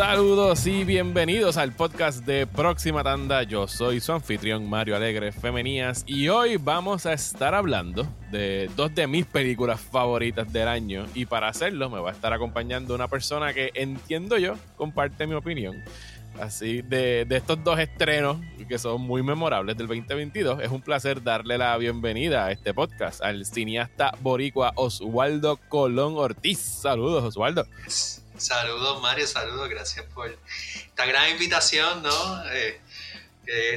Saludos y bienvenidos al podcast de Próxima Tanda. Yo soy su anfitrión Mario Alegre Femenías y hoy vamos a estar hablando de dos de mis películas favoritas del año y para hacerlo me va a estar acompañando una persona que entiendo yo comparte mi opinión. Así de, de estos dos estrenos que son muy memorables del 2022, es un placer darle la bienvenida a este podcast al cineasta boricua Oswaldo Colón Ortiz. Saludos Oswaldo. Saludos, Mario, saludos, gracias por esta gran invitación, ¿no? Eh,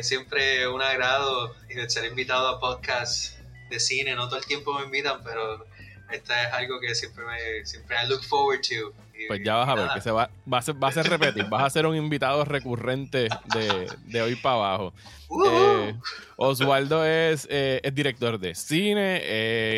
siempre un agrado ser invitado a podcast de cine, no todo el tiempo me invitan, pero esta es algo que siempre me siempre I look forward to. pues ya vas a ver que se va, va, a ser, va a ser repetir, vas a ser un invitado recurrente de, de hoy para abajo. Eh, Oswaldo es, eh, es, director de cine,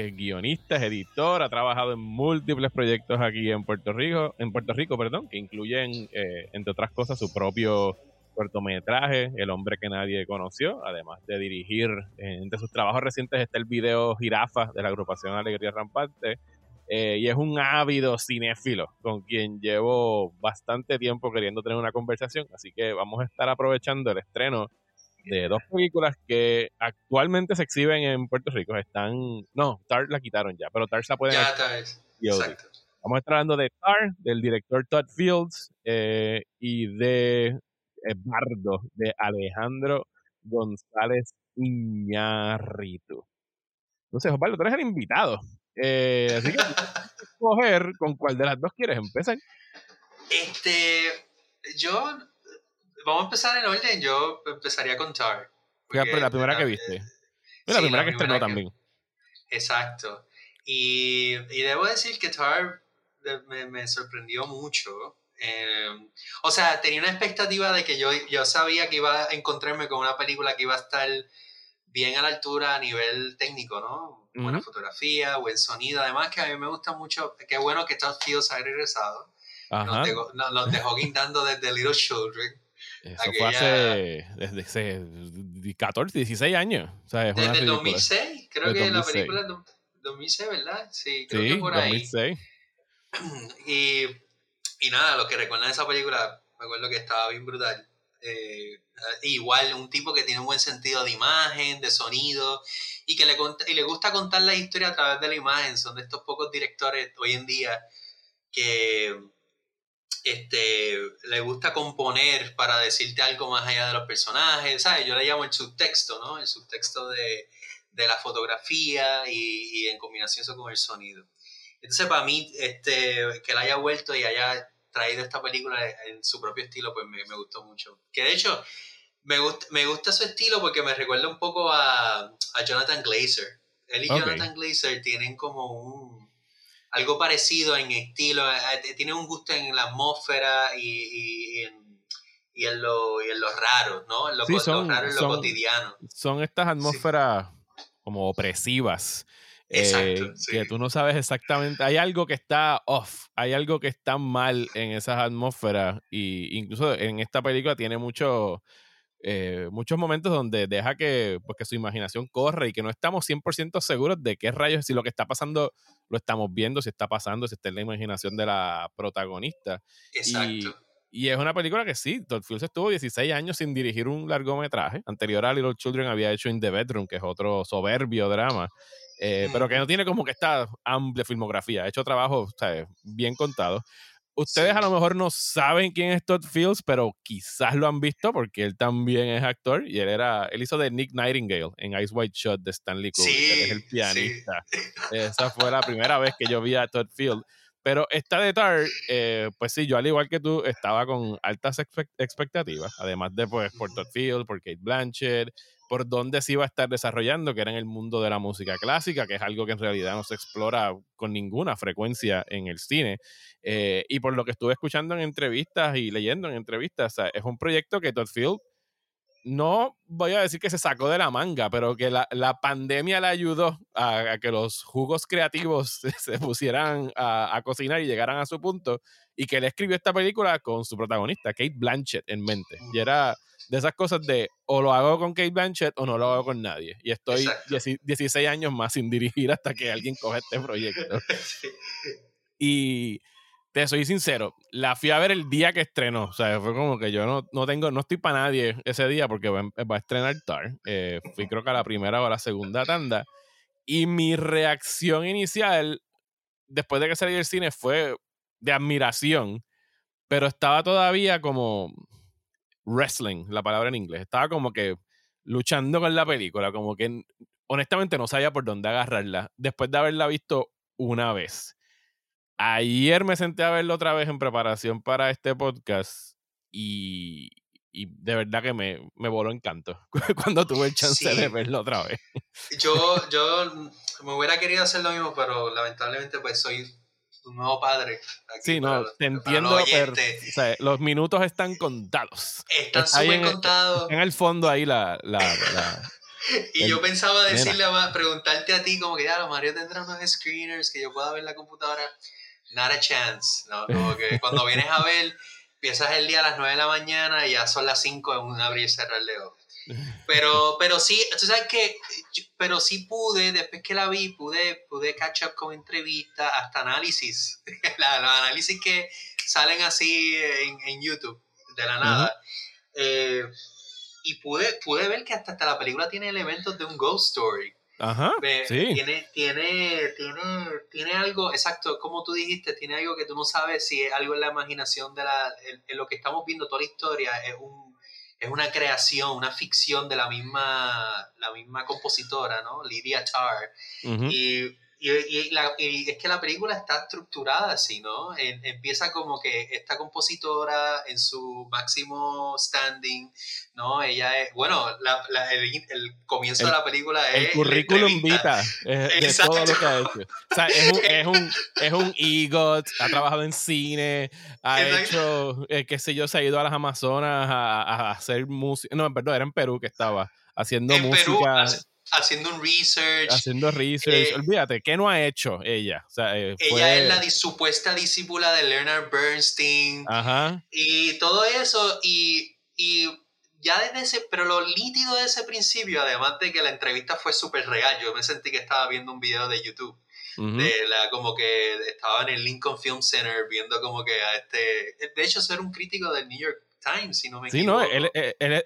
es guionista, es editor, ha trabajado en múltiples proyectos aquí en Puerto Rico, en Puerto Rico, perdón, que incluyen, eh, entre otras cosas, su propio cortometraje, El hombre que nadie conoció, además de dirigir, entre sus trabajos recientes está el video Jirafa de la agrupación Alegría Rampante, y es un ávido cinéfilo con quien llevo bastante tiempo queriendo tener una conversación, así que vamos a estar aprovechando el estreno de dos películas que actualmente se exhiben en Puerto Rico. Están. No, Tar la quitaron ya, pero Tar se la pueden. Ya, Tar. Exacto. Vamos a estar hablando de Tar, del director Todd Fields eh, y de Bardo, de Alejandro González Iñárritu. Entonces, Osvaldo, tú eres el invitado. Eh, así que escoger con cuál de las dos quieres empezar. Este, yo vamos a empezar en orden. Yo empezaría con Tar. la primera que viste. la primera que estrenó también. Exacto. Y, y, debo decir que Tar me, me sorprendió mucho. Em, o sea, tenía una expectativa de que yo, yo sabía que iba a encontrarme con una película que iba a estar bien a la altura a nivel técnico, ¿no? Buena fotografía, buen sonido. Además que a mí me gusta mucho, qué bueno que Todd Fields ha regresado. Nos dejó, nos dejó guindando desde Little Children. Eso fue hace desde 14, 16 años. desde el 2006, creo que la película es 2006, ¿verdad? Sí, creo que por 2006. ahí. Y, y nada, los que recuerdan esa película, me acuerdo que estaba bien brutal. Eh, igual un tipo que tiene un buen sentido de imagen, de sonido y que le, y le gusta contar la historia a través de la imagen. Son de estos pocos directores hoy en día que este, le gusta componer para decirte algo más allá de los personajes, ¿sabes? Yo le llamo el subtexto, ¿no? El subtexto de, de la fotografía y, y, en combinación eso con el sonido. Entonces, para mí, este, que él haya vuelto y haya traído esta película en su propio estilo, pues me, me gustó mucho. Que de hecho, me gusta, me gusta su estilo porque me recuerda un poco a, a Jonathan Glazer. Él y Jonathan Glazer tienen como un algo parecido en estilo, eh, eh, tiene un gusto en la atmósfera y, en, y en, lo, y en lo raro, ¿no? En lo, raro, en lo cotidiano. Son estas atmósferas como opresivas. Eh, que tú no sabes exactamente, hay algo que está off, hay algo que está mal en esas atmósferas y incluso en esta película tiene mucho, eh, muchos momentos donde deja que, pues, que su imaginación corre y que no estamos 100% seguros de qué rayos, si lo que está pasando lo estamos viendo, si está pasando, si está en la imaginación de la protagonista. Exacto. Y, es una película que sí, Todd Fields estuvo 16 años sin dirigir un largometraje. Anterior a Little Children había hecho In the Bedroom, que es otro soberbio drama. Eh, pero que no tiene como que esta amplia filmografía. Ha hecho trabajo bien contado ustedes a lo mejor no saben quién es Todd Fields, pero quizás lo han visto porque él también es actor y él era, él hizo de Nick Nightingale en Ice White Shot de Stanley Kubrick, él es el pianista. Esa fue la primera vez que yo vi a Todd Fields. Pero esta de Tar, eh, pues sí, yo al igual que tú estaba con altas expectativas, además de pues por Todd Fields, por Kate Blanchett, por dónde se iba a estar desarrollando, que era en el mundo de la música clásica, que es algo que en realidad no se explora con ninguna frecuencia en el cine. Eh, y por lo que estuve escuchando en entrevistas y leyendo en entrevistas, es un proyecto que Todd Field no voy a decir que se sacó de la manga, pero que la, pandemia le ayudó a, que los jugos creativos se, pusieran a, a, cocinar y llegaran a su punto, y que él escribió esta película con su protagonista, Kate Blanchett, en mente. Y era de esas cosas de o lo hago con Kate Blanchett o no lo hago con nadie. Y estoy 16 años más sin dirigir hasta que alguien coge este proyecto. Y te soy sincero, la fui a ver el día que estrenó. O sea, fue como que yo no, no tengo, no estoy para nadie ese día porque va, a estrenar TAR. Eh, fui creo que a la primera o a la segunda tanda. Y mi reacción inicial, después de que salí del cine, fue de admiración. Pero estaba todavía como wrestling, la palabra en inglés. Estaba como que luchando con la película, como que honestamente no sabía por dónde agarrarla, después de haberla visto una vez. Ayer me senté a verlo otra vez en preparación para este podcast y, y de verdad que me, me voló encanto cuando tuve el chance de verlo otra vez. Yo, yo me hubiera querido hacer lo mismo, pero lamentablemente pues soy un nuevo padre. sí, no, te entiendo, pero los minutos están contados. Están súper contados. En el fondo ahí la... la, y yo pensaba decirle, a, preguntarte a ti como que ya, Mario tendrá unos screeners que yo pueda ver en la computadora. Not a chance, ¿no? Como que cuando vienes a ver, empiezas el día a las 9 de la mañana y ya son las 5 en un abrir y cerrar de ojos. Pero, pero sí, tú sabes que, pero sí pude, después que la vi, pude, pude catch up con entrevistas, hasta análisis, los análisis que salen así en, en YouTube, de la nada. Eh, y pude, pude ver que hasta, hasta la película tiene elementos de un ghost story. Ajá. sí. Tiene, tiene, tiene, tiene algo, exacto, como tú dijiste, tiene algo que tú no sabes si es algo en la imaginación de la. En, lo que estamos viendo, toda la historia es un es una creación, una ficción de la misma, la misma compositora, ¿no? Lydia Tarr. y y, y, es que la película está estructurada así, ¿no? empieza como que esta compositora en su máximo standing, ¿no? Ella es, bueno, el, comienzo de la película es... El currículum vita de todo lo que ha hecho. O sea, es un, es un, es un EGOT, ha trabajado en cine, ha hecho, eh, qué sé yo, se ha ido a las Amazonas a, hacer música, no, perdón, era en Perú que estaba haciendo música haciendo un research. Haciendo research. Eh, Olvídate, ¿qué no ha hecho ella? Eh, ella es la supuesta discípula de Leonard Bernstein. Ajá. Y todo eso. Y, y ya desde ese. Pero lo lítido de ese principio, además de que la entrevista fue súper real, yo me sentí que estaba viendo un video de YouTube. de la, como que estaba en el Lincoln Film Center viendo como que a este de hecho ser un crítico del New York Times, si no me equivoco. Sí, no, él,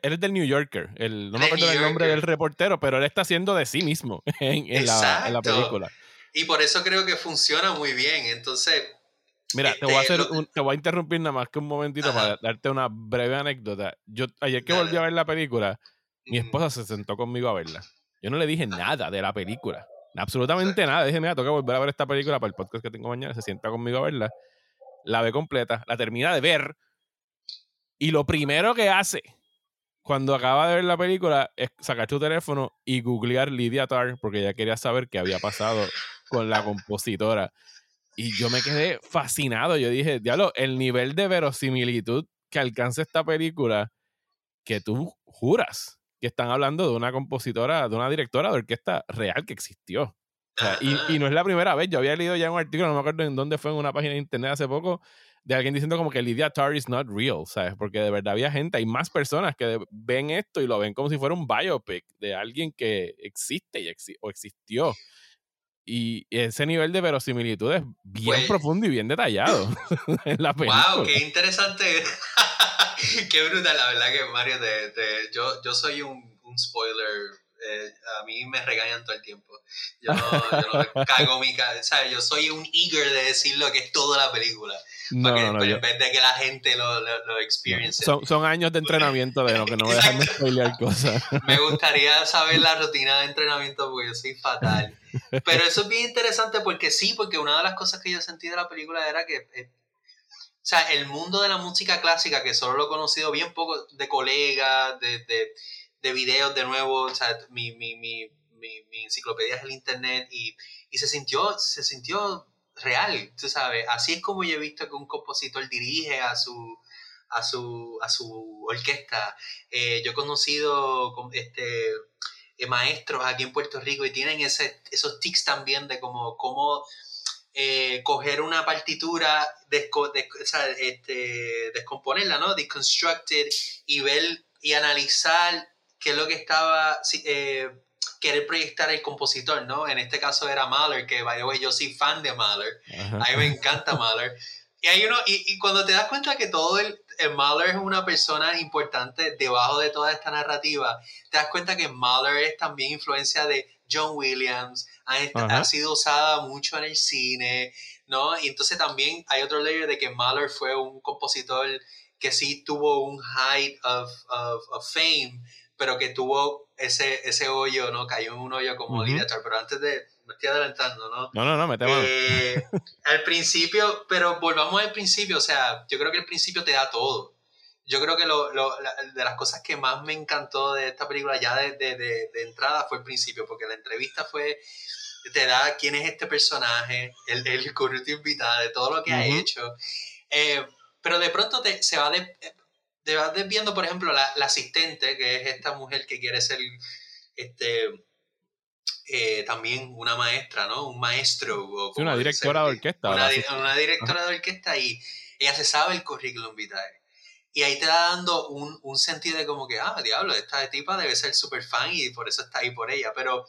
es del New Yorker. no me acuerdo el nombre del reportero, pero él está haciendo de sí mismo en, la, película. Y por eso creo que funciona muy bien. Entonces. Mira, te, voy a este, hacer te voy a interrumpir nada más que un momentito para darte una breve anécdota. Yo ayer que volví a ver la película, mi esposa se sentó conmigo a verla. Yo no le dije nada de la película. Absolutamente nada. Dije, mira, toca volver a ver esta película para el podcast que tengo mañana. Se sienta conmigo a verla. La ve completa. La termina de ver y lo primero que hace cuando acaba de ver la película es sacar tu teléfono y googlear Lydia Tarr porque ella quería saber qué había pasado con la compositora. Y yo me quedé fascinado. Yo dije, diablo, el nivel de verosimilitud que alcanza esta película que tú juras que están hablando de una compositora, de una directora de orquesta real que existió. y, y, no es la primera vez. Yo había leído ya un artículo, no me acuerdo en dónde fue, en una página de internet hace poco, de alguien diciendo como que Lydia Tarr is not real, ¿sabes? Porque de verdad había gente, hay más personas que ven esto y lo ven como si fuera un biopic de alguien que existe y o existió. Y ese nivel de verosimilitud es bien pues profundo y bien detallado en la película. ¡Wow! ¡Qué interesante! ¡Qué brutal! La verdad que, Mario, yo, yo soy un, un spoiler eh, a mí me regañan todo el tiempo. Yo yo no cago mi cabeza. Yo soy un eager de decir lo que es toda la película. No, que, no, En vez de que la gente lo, lo, lo experience. Son, son, años de entrenamiento de lo que no me dejan de spoilear cosas. Me gustaría saber la rutina de entrenamiento porque yo soy fatal. Pero eso es bien interesante porque sí, porque una de las cosas que yo sentí de la película era que eh, o sea, el mundo de la música clásica, que solo lo he conocido bien poco de colegas, de, de, de videos de nuevo, o sea, mi, mi, mi, mi, enciclopedia es el internet y, y, se sintió, se sintió real, tú sabes, así es como yo he visto que un compositor dirige a su, a su, a su orquesta. Eh, yo he conocido este, eh, maestros aquí en Puerto Rico y tienen esos tics también de como, cómo eh, coger una partitura, este, descomponerla, ¿no? Deconstructed y ver y analizar qué es lo que estaba, querer proyectar el compositor, ¿no? En este caso era Mahler, que by the way yo soy fan de Mahler, a mí me encanta Mahler, Y, hay uno, y, y, cuando te das cuenta que todo el, el Mahler es una persona importante debajo de toda esta narrativa, te das cuenta que Mahler es también influencia de John Williams, ha, ha, sido usada mucho en el cine, ¿no? Y entonces también hay otro layer de que Mahler fue un compositor que sí tuvo un height of, of, of fame, pero que tuvo ese, ese hoyo, ¿no? Cayó en un hoyo como uh pero antes de, me estoy adelantando, ¿no? No, no, no, me eh, Al principio, pero volvamos al principio, o sea, yo creo que el principio te da todo. Yo creo que lo, lo, de las cosas que más me encantó de esta película ya de, de, de, entrada fue el principio, porque la entrevista fue, te da quién es este personaje, el, el currículum invitado, de todo lo que ha hecho. Eh, pero de pronto te, se va de, te vas viendo, por ejemplo, la, la, asistente, que es esta mujer que quiere ser este, eh, también una maestra, ¿no? Un maestro. O una directora de orquesta. Una, una directora de orquesta y ella se sabe el currículum vitae. Y ahí te da dando un, un, sentido de como que, ah, diablo, esta tipa debe ser súper fan y por eso está ahí por ella. Pero.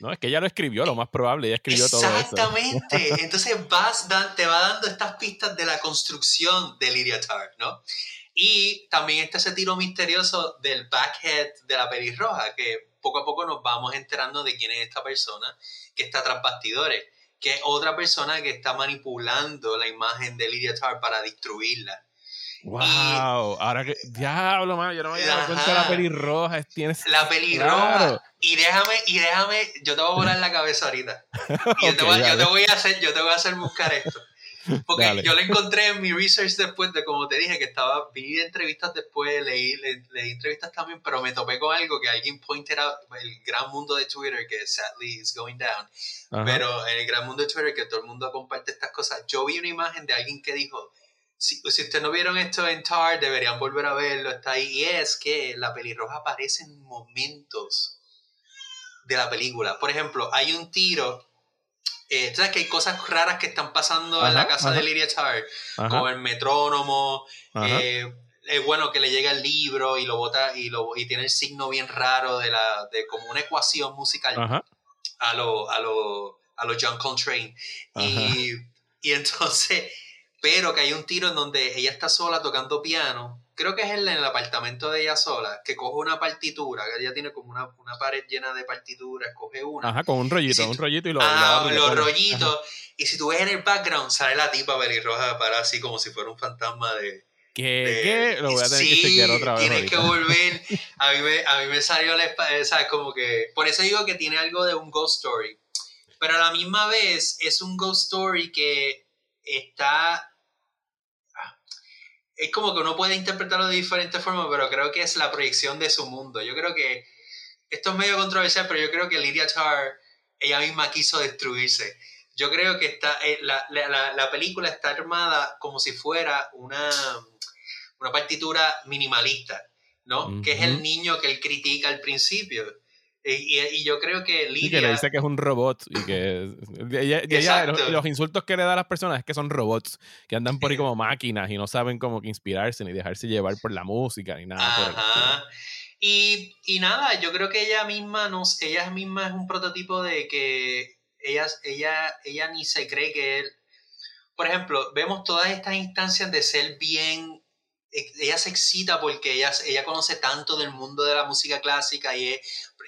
No, es que ella lo escribió, lo más probable, ella escribió todo eso. Exactamente. Entonces vas, te va dando estas pistas de la construcción de Lydia Tarr, ¿no? Y también está ese tiro misterioso del backhead de la pelirroja, que poco a poco nos vamos enterando de quién es esta persona que está tras bastidores, que es otra persona que está manipulando la imagen de Lydia Tarr para destruirla. Wow, ahora que diablo, man, yo no me había dado cuenta de la pelirroja, tienes la pelirroja y déjame y déjame, yo te voy a volar la cabeza ahorita. Y yo, te voy, yo, te voy, a hacer, yo te voy a hacer buscar esto. Porque yo lo encontré en mi research después de, como te dije, que estaba, vi entrevistas después, leí, leí entrevistas también, pero me topé con algo que alguien pointed out, el gran mundo de Twitter, que sadly is going down, pero en el gran mundo de Twitter, que todo el mundo comparte estas cosas, yo vi una imagen de alguien que dijo, si, si ustedes no vieron esto en TAR, deberían volver a verlo, está ahí, y es que la pelirroja aparece en momentos de la película. Por ejemplo, hay un tiro eh, sabes que hay cosas raras que están pasando en la casa de Lydia Tarr, como el metrónomo, eh, es bueno que le llega el libro y lo bota y, lo, y tiene el signo bien raro de, la, de como una ecuación musical a lo, a lo, a lo John Coltrane. Y, y entonces, pero que hay un tiro en donde ella está sola tocando piano creo que es en el apartamento de ella sola, que coge una partitura, que ella tiene como una, una pared llena de partituras, coge una. Ajá, con un rollito, un rollito y lo. Ah, los rollitos. Y si tú ves en el background, sale la tipa pelirroja para así como si fuera un fantasma de. ¿Qué? ¿Qué? Lo voy a tener que chequear otra vez. Tienes que volver. A mí, me, a mí me salió la espalda. Como que. Por eso digo que tiene algo de un ghost story. Pero a la misma vez es un ghost story que está es como que uno puede interpretarlo de diferentes formas, pero creo que es la proyección de su mundo. Yo creo que esto es medio controversial, pero yo creo que Lydia Tarr, ella misma quiso destruirse. Yo creo que está, eh, la, la, la, película está armada como si fuera una, una partitura minimalista, ¿no? Que es el niño que él critica al principio. Y, yo creo que Lidia... Y que le dice que es un robot y que ella, los, insultos que le da a las personas es que son robots, que andan por ahí como máquinas y no saben cómo que inspirarse ni dejarse llevar por la música ni nada. y, y, nada, yo creo que ella misma, no, ella misma es un prototipo de que ella, ella, ella ni se cree que él... Por ejemplo, vemos todas estas instancias de ser bien ella se excita porque ella, ella conoce tanto del mundo de la música clásica y,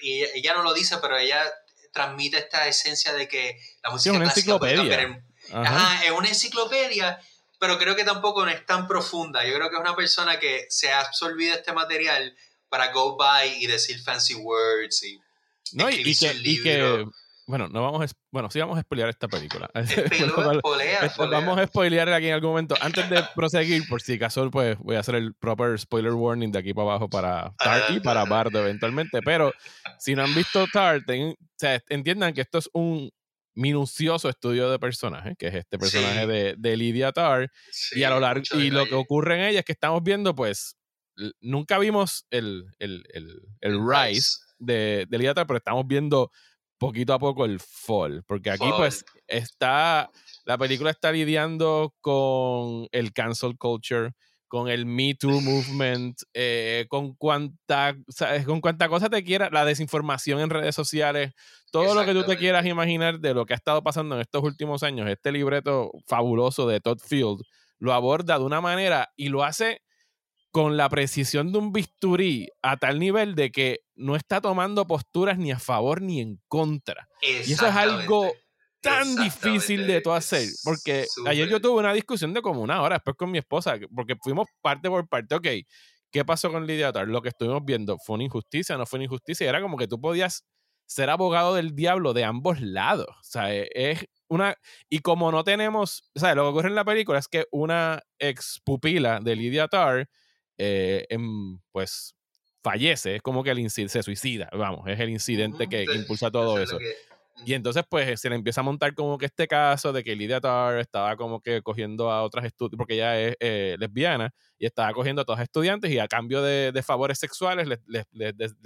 ella, no lo dice, pero ella transmite esta esencia de que la música es una Enciclopedia. Ajá. es una enciclopedia, pero creo que tampoco no es tan profunda. Yo creo que es una persona que se ha absorbido este material para go by y decir fancy words y, no, y, que, bueno, no vamos a, bueno, sí vamos a spoilear esta película. vamos a spoilear aquí en algún momento. Antes de proseguir, por si acaso, pues voy a hacer el proper spoiler warning de aquí para abajo para Tart y para Bardo eventualmente. Pero si no han visto Tart, entiendan que esto es un minucioso estudio de personaje, que es este personaje de, de, Lydia Tar. y a lo largo, y lo que ocurre en ella es que estamos viendo, pues, nunca vimos el, el, el, el rise de, de Lydia Tar, pero estamos viendo poquito a poco el fall, porque aquí pues está, la película está lidiando con el cancel culture, con el Me Too movement, eh, con cuánta, con cuánta cosa te quiera, la desinformación en redes sociales, todo lo que tú te quieras imaginar de lo que ha estado pasando en estos últimos años, este libreto fabuloso de Todd Field, lo aborda de una manera y lo hace con la precisión de un bisturí a tal nivel de que no está tomando posturas ni a favor ni en contra. Y eso es algo tan difícil de todo hacer. Porque ayer yo tuve una discusión de como una hora después con mi esposa, porque fuimos parte por parte. Ok, ¿qué pasó con Lidia Tar? Lo que estuvimos viendo fue una injusticia, no fue una injusticia. Era como que tú podías ser abogado del diablo de ambos lados. O sea, e, es una. Y como no tenemos. O sea, lo que ocurre en la película es que una ex pupila de Lidia Tar, eh, pues fallece, es como que el se suicida, vamos, es el incidente que, impulsa todo eso. Y entonces, pues, se le empieza a montar como que este caso de que Lydia Tarr estaba como que cogiendo a otras estudiantes, porque ella es eh, lesbiana, y estaba cogiendo a todos estudiantes y a cambio de, favores sexuales les,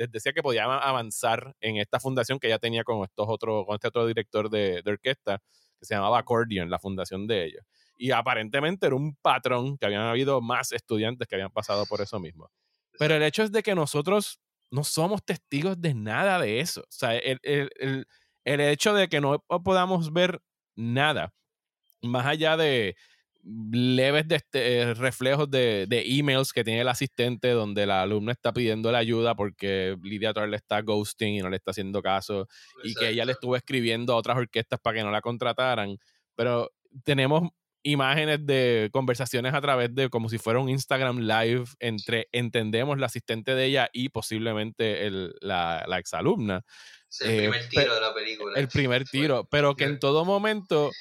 decía que podían avanzar en esta fundación que ella tenía con, estos otros, con este otro director de, orquesta, que se llamaba Accordion, la fundación de ellos. Y aparentemente era un patrón que habían habido más estudiantes que habían pasado por eso mismo. Pero el hecho es de que nosotros no somos testigos de nada de eso. O sea, el, el el hecho de que no podamos ver nada más allá de leves de este, reflejos de, de, emails que tiene el asistente donde la alumna está pidiendo la ayuda porque Lidia Torres le está ghosting y no le está haciendo caso y que ella le estuvo escribiendo a otras orquestas para que no la contrataran. Pero tenemos imágenes de conversaciones a través de como si fuera un Instagram live entre entendemos la asistente de ella y posiblemente el, la, la exalumna el eh, primer tiro de la película. El primer tiro, pero que en todo momento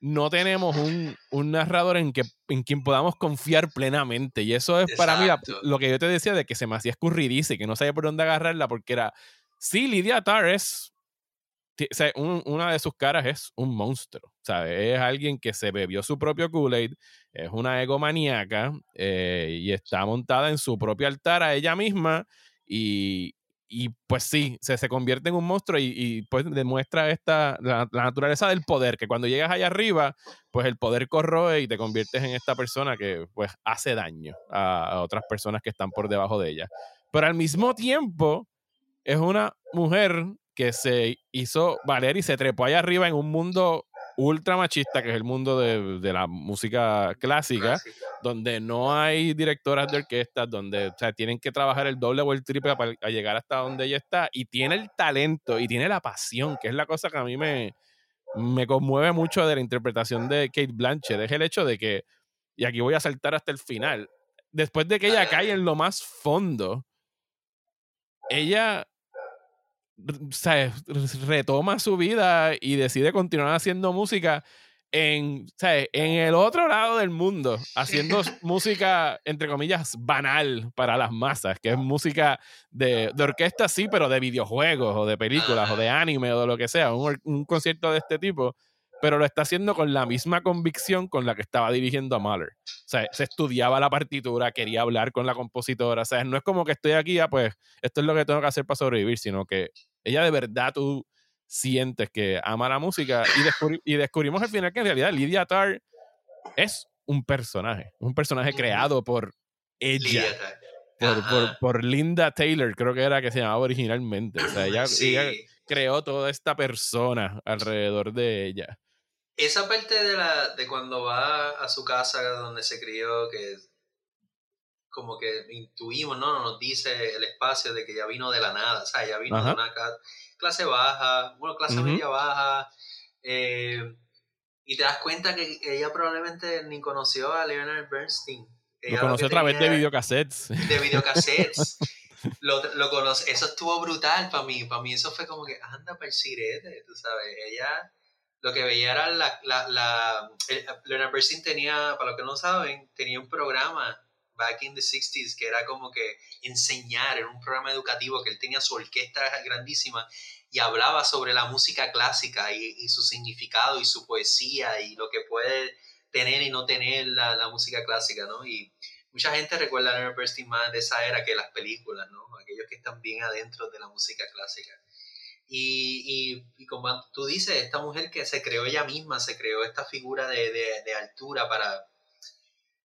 no tenemos un, narrador en, que, en quien podamos confiar plenamente. Y eso es para mí lo que yo te decía de que se me hacía escurridiza y que no sabía por dónde agarrarla porque era, sí, Lidia Una de sus caras es un monstruo. Es alguien que se bebió su propio Kool-Aid, es una egomaníaca eh, y está montada en su propio altar a ella misma y, y pues sí, se, se convierte en un monstruo y, pues demuestra esta, la, naturaleza del poder, que cuando llegas allá arriba, pues el poder corroe y te conviertes en esta persona que pues hace daño a, otras personas que están por debajo de ella. Pero al mismo tiempo, es una mujer que se hizo valer y se trepó allá arriba en un mundo ultra machista, que es el mundo de, la música clásica, donde no hay directoras de orquestas, donde tienen que trabajar el doble o el triple para llegar hasta donde ella está, y tiene el talento y tiene la pasión, que es la cosa que a mí me, me conmueve mucho de la interpretación de Kate Blanchett, es el hecho de que, y aquí voy a saltar hasta el final, después de que ella cae en lo más fondo, ella retoma su vida y decide continuar haciendo música en, en el otro lado del mundo, haciendo música, entre comillas, banal para las masas, que es música de, orquesta, sí, pero de videojuegos o de películas o de anime o de lo que sea, un, un concierto de este tipo pero lo está haciendo con la misma convicción con la que estaba dirigiendo a Mahler. O sea, se estudiaba la partitura, quería hablar con la compositora. O sea, no es como que estoy aquí, ah, pues esto es lo que tengo que hacer para sobrevivir, sino que ella de verdad tú sientes que ama la música y, descubrimos al final que en realidad Lydia Tarr es un personaje, un personaje creado por ella. Por, por, Linda Taylor, creo que era que se llamaba originalmente. O sea, ella creó toda esta persona alrededor de ella. Esa parte de la de cuando va a su casa donde se crió, que como que intuimos, ¿no? Nos dice el espacio de que ya vino de la nada, o sea, ya vino de una clase baja, bueno, clase media baja, eh, y te das cuenta que ella probablemente ni conoció a Leonard Bernstein. lo conoció a través de videocassettes. De videocassettes. lo, lo conoce, eso estuvo brutal para mí, para mí eso fue como que, anda para el sirete, tú sabes, ella lo que veía era la, la, la Leonard Bernstein tenía, para los que no saben, tenía un programa back in the 60s que era como que enseñar, en un programa educativo que él tenía su orquesta grandísima y hablaba sobre la música clásica y, su significado y su poesía y lo que puede tener y no tener la, la música clásica, ¿no? Y mucha gente recuerda a Leonard Bernstein más de esa era que las películas, ¿no? Aquellos que están bien adentro de la música clásica. Y, y, como tú dices, esta mujer que se creó ella misma, se creó esta figura de, de, altura para...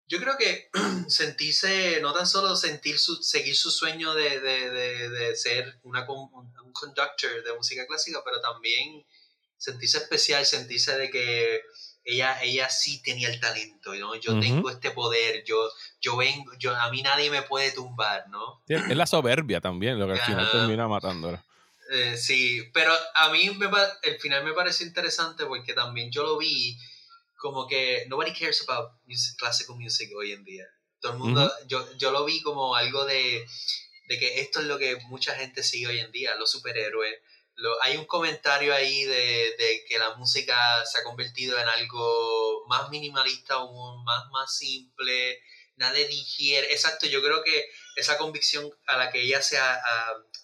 Yo creo que sentirse, no tan solo sentir su, seguir su sueño de, de ser una, un conductor de música clásica, pero también sentirse especial, sentirse de que ella, ella sí tenía el talento, ¿no? Yo tengo este poder, yo, yo vengo, yo, a mí nadie me puede tumbar, ¿no? es la soberbia también, lo que al final termina matándola. Eh, sí, pero a mí me, el final me parece interesante porque también yo lo vi como que nobody cares about classical music hoy en día. Todo el mundo, yo, yo lo vi como algo de, de que esto es lo que mucha gente sigue hoy en día, los superhéroes, hay un comentario ahí de, que la música se ha convertido en algo más minimalista, más, más simple, nadie digiere. Exacto, yo creo que esa convicción a la que ella se,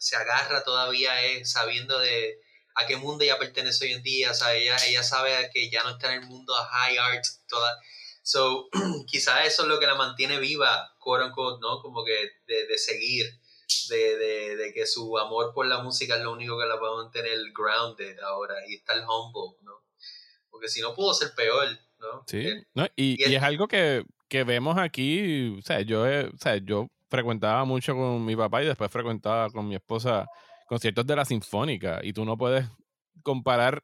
se agarra todavía es sabiendo de a qué mundo ella pertenece hoy en día. O sea, ella, ella sabe que ya no está en el mundo high art. Toda. So, quizás eso es lo que la mantiene viva, quote unquote, ¿no? Como que de, de seguir de, de, de, que su amor por la música es lo único que la va a mantener grounded ahora y estar humble, ¿no? Porque si no pudo ser peor, ¿no? Sí, eh, no, y, y, es, algo que, que, vemos aquí, o sea, yo, o sea, yo frecuentaba mucho con mi papá y después frecuentaba con mi esposa conciertos de la Sinfónica y tú no puedes comparar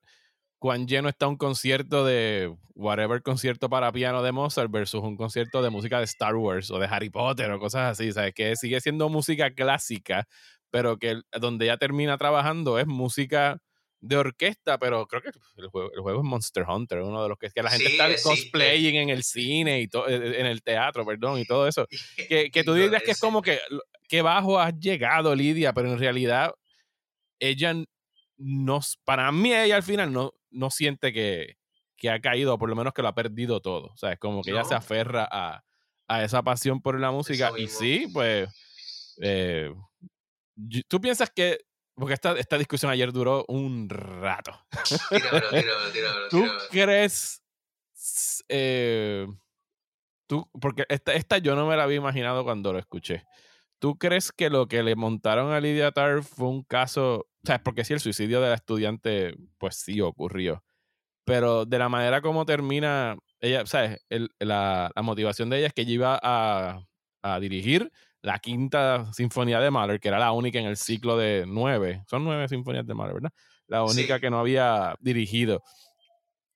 cuán lleno está un concierto de whatever concierto para piano de Mozart versus un concierto de música de Star Wars o de Harry Potter o cosas así, ¿sabes? Que sigue siendo música clásica, pero que donde ya termina trabajando es música de orquesta, pero creo que el juego, el juego es Monster Hunter, uno de los que, que la gente está cosplaying en el cine y todo, eh, eh, en el teatro, perdón, y todo eso. Que, que tú digas que es como que, que bajo has llegado, Lidia, pero en realidad ella no, para mí ella al final no, no siente que, que ha caído, o por lo menos que lo ha perdido todo. O sea, es como que ella se aferra a, a, esa pasión por la música. Y sí, pues, eh, tú piensas que, porque esta, esta discusión ayer duró un rato. ¿Tú crees... Eh, tú, porque esta, esta yo no me la había imaginado cuando lo escuché. ¿Tú crees que lo que le montaron a Lydia Tarr fue un caso, o sea, porque si el suicidio de la estudiante, pues sí ocurrió, pero de la manera como termina, ella, ¿sabes? El, la, la, motivación de ella es que ella iba a, a, dirigir la quinta sinfonía de Mahler, que era la única en el ciclo de nueve, son nueve sinfonías de Mahler, ¿verdad? La única que no había dirigido.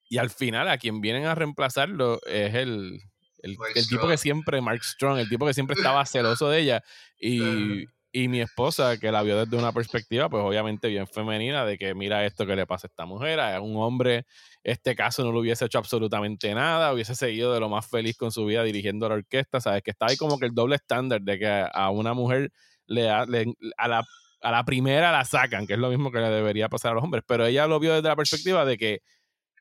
Y al final, a quien vienen a reemplazarlo es el, el, tipo que siempre, Mark Strong, el tipo que siempre estaba celoso de ella. Y, y, mi esposa, que la vio desde una perspectiva, pues obviamente bien femenina, de que mira esto que le pasa a esta mujer, a un hombre, este caso no le hubiese hecho absolutamente nada, hubiese seguido de lo más feliz con su vida dirigiendo la orquesta, ¿sabes? Que está ahí como que el doble estándar de que a una mujer le, le a la a la primera la sacan, que es lo mismo que le debería pasar a los hombres, pero ella lo vio desde la perspectiva de que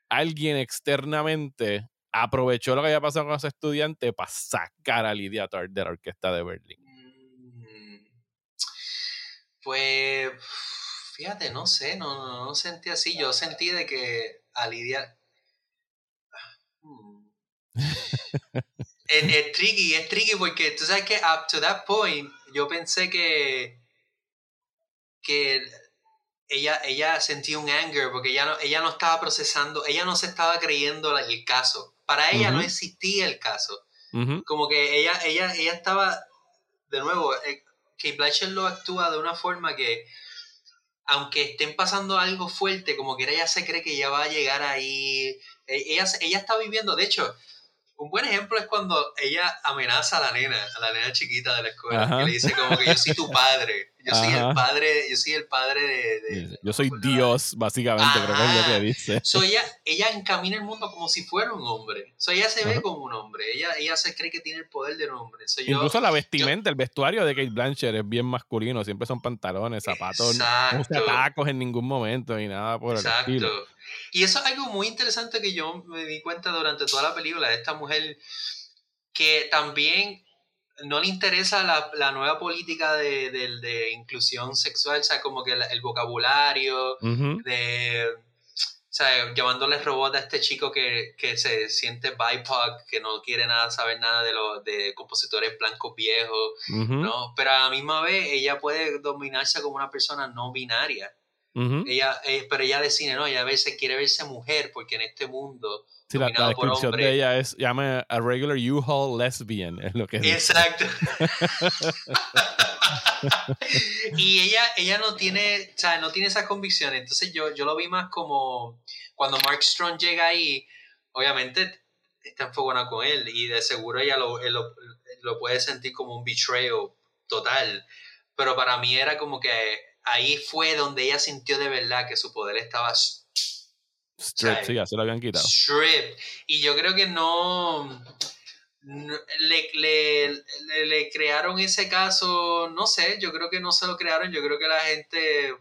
alguien externamente aprovechó lo que había pasado con ese estudiante para sacar a Lidia Tart de la orquesta de Berlín. Mm, pues, fíjate, no sé, no, no, sentí así. Yo sentí de que a Lidia... Hmm. es, tricky, es tricky porque tú sabes que up to that point yo pensé que que ella, ella sentía un anger porque ella no, ella no estaba procesando, ella no se estaba creyendo el caso para ella no existía el caso. Como que ella, ella, ella estaba, de nuevo, eh, Kate Blanchett lo actúa de una forma que, aunque estén pasando algo fuerte, como que ella se cree que ya va a llegar ahí. E, ella, ella está viviendo, de hecho, un buen ejemplo es cuando ella amenaza a la nena, a la nena chiquita de la escuela, que le dice como que yo soy tu padre. Yo soy el padre, yo soy el padre de... yo soy Dios, básicamente, creo que es lo que dice. So ella, ella encamina el mundo como si fuera un hombre. So ella se ve como un hombre. Ella, ella se cree que tiene el poder de un hombre. Incluso la vestimenta, el vestuario de Kate Blanchett es bien masculino. Siempre son pantalones, zapatos, no usa tacos en ningún momento y nada por el estilo. Y eso es algo muy interesante que yo me di cuenta durante toda la película de esta mujer que también no le interesa la, la nueva política de, de, de, inclusión sexual, o sea, como que el, vocabulario, de, o sea, llamándole robot a este chico que, que, se siente BIPOC, que no quiere nada saber nada de los de compositores blancos viejos, ¿no? Pero a la misma vez ella puede dominarse como una persona no binaria. Ella, eh, pero ella decide, no, ella a veces quiere verse mujer porque en este mundo Sí, la, descripción de ella es, llama a regular U-Haul lesbian, es lo que es. Exacto. y ella, ella no tiene, o sea, no tiene esas convicciones. Entonces yo, yo lo vi más como cuando Mark Strong llega ahí, obviamente está enfocada con él y de seguro ella lo, lo, lo, puede sentir como un betrayal total. Pero para mí era como que ahí fue donde ella sintió de verdad que su poder estaba Strip, sí, ya se lo habían quitado. Strip. Y yo creo que no. le, le, le, crearon ese caso, no sé, yo creo que no se lo crearon, yo creo que la gente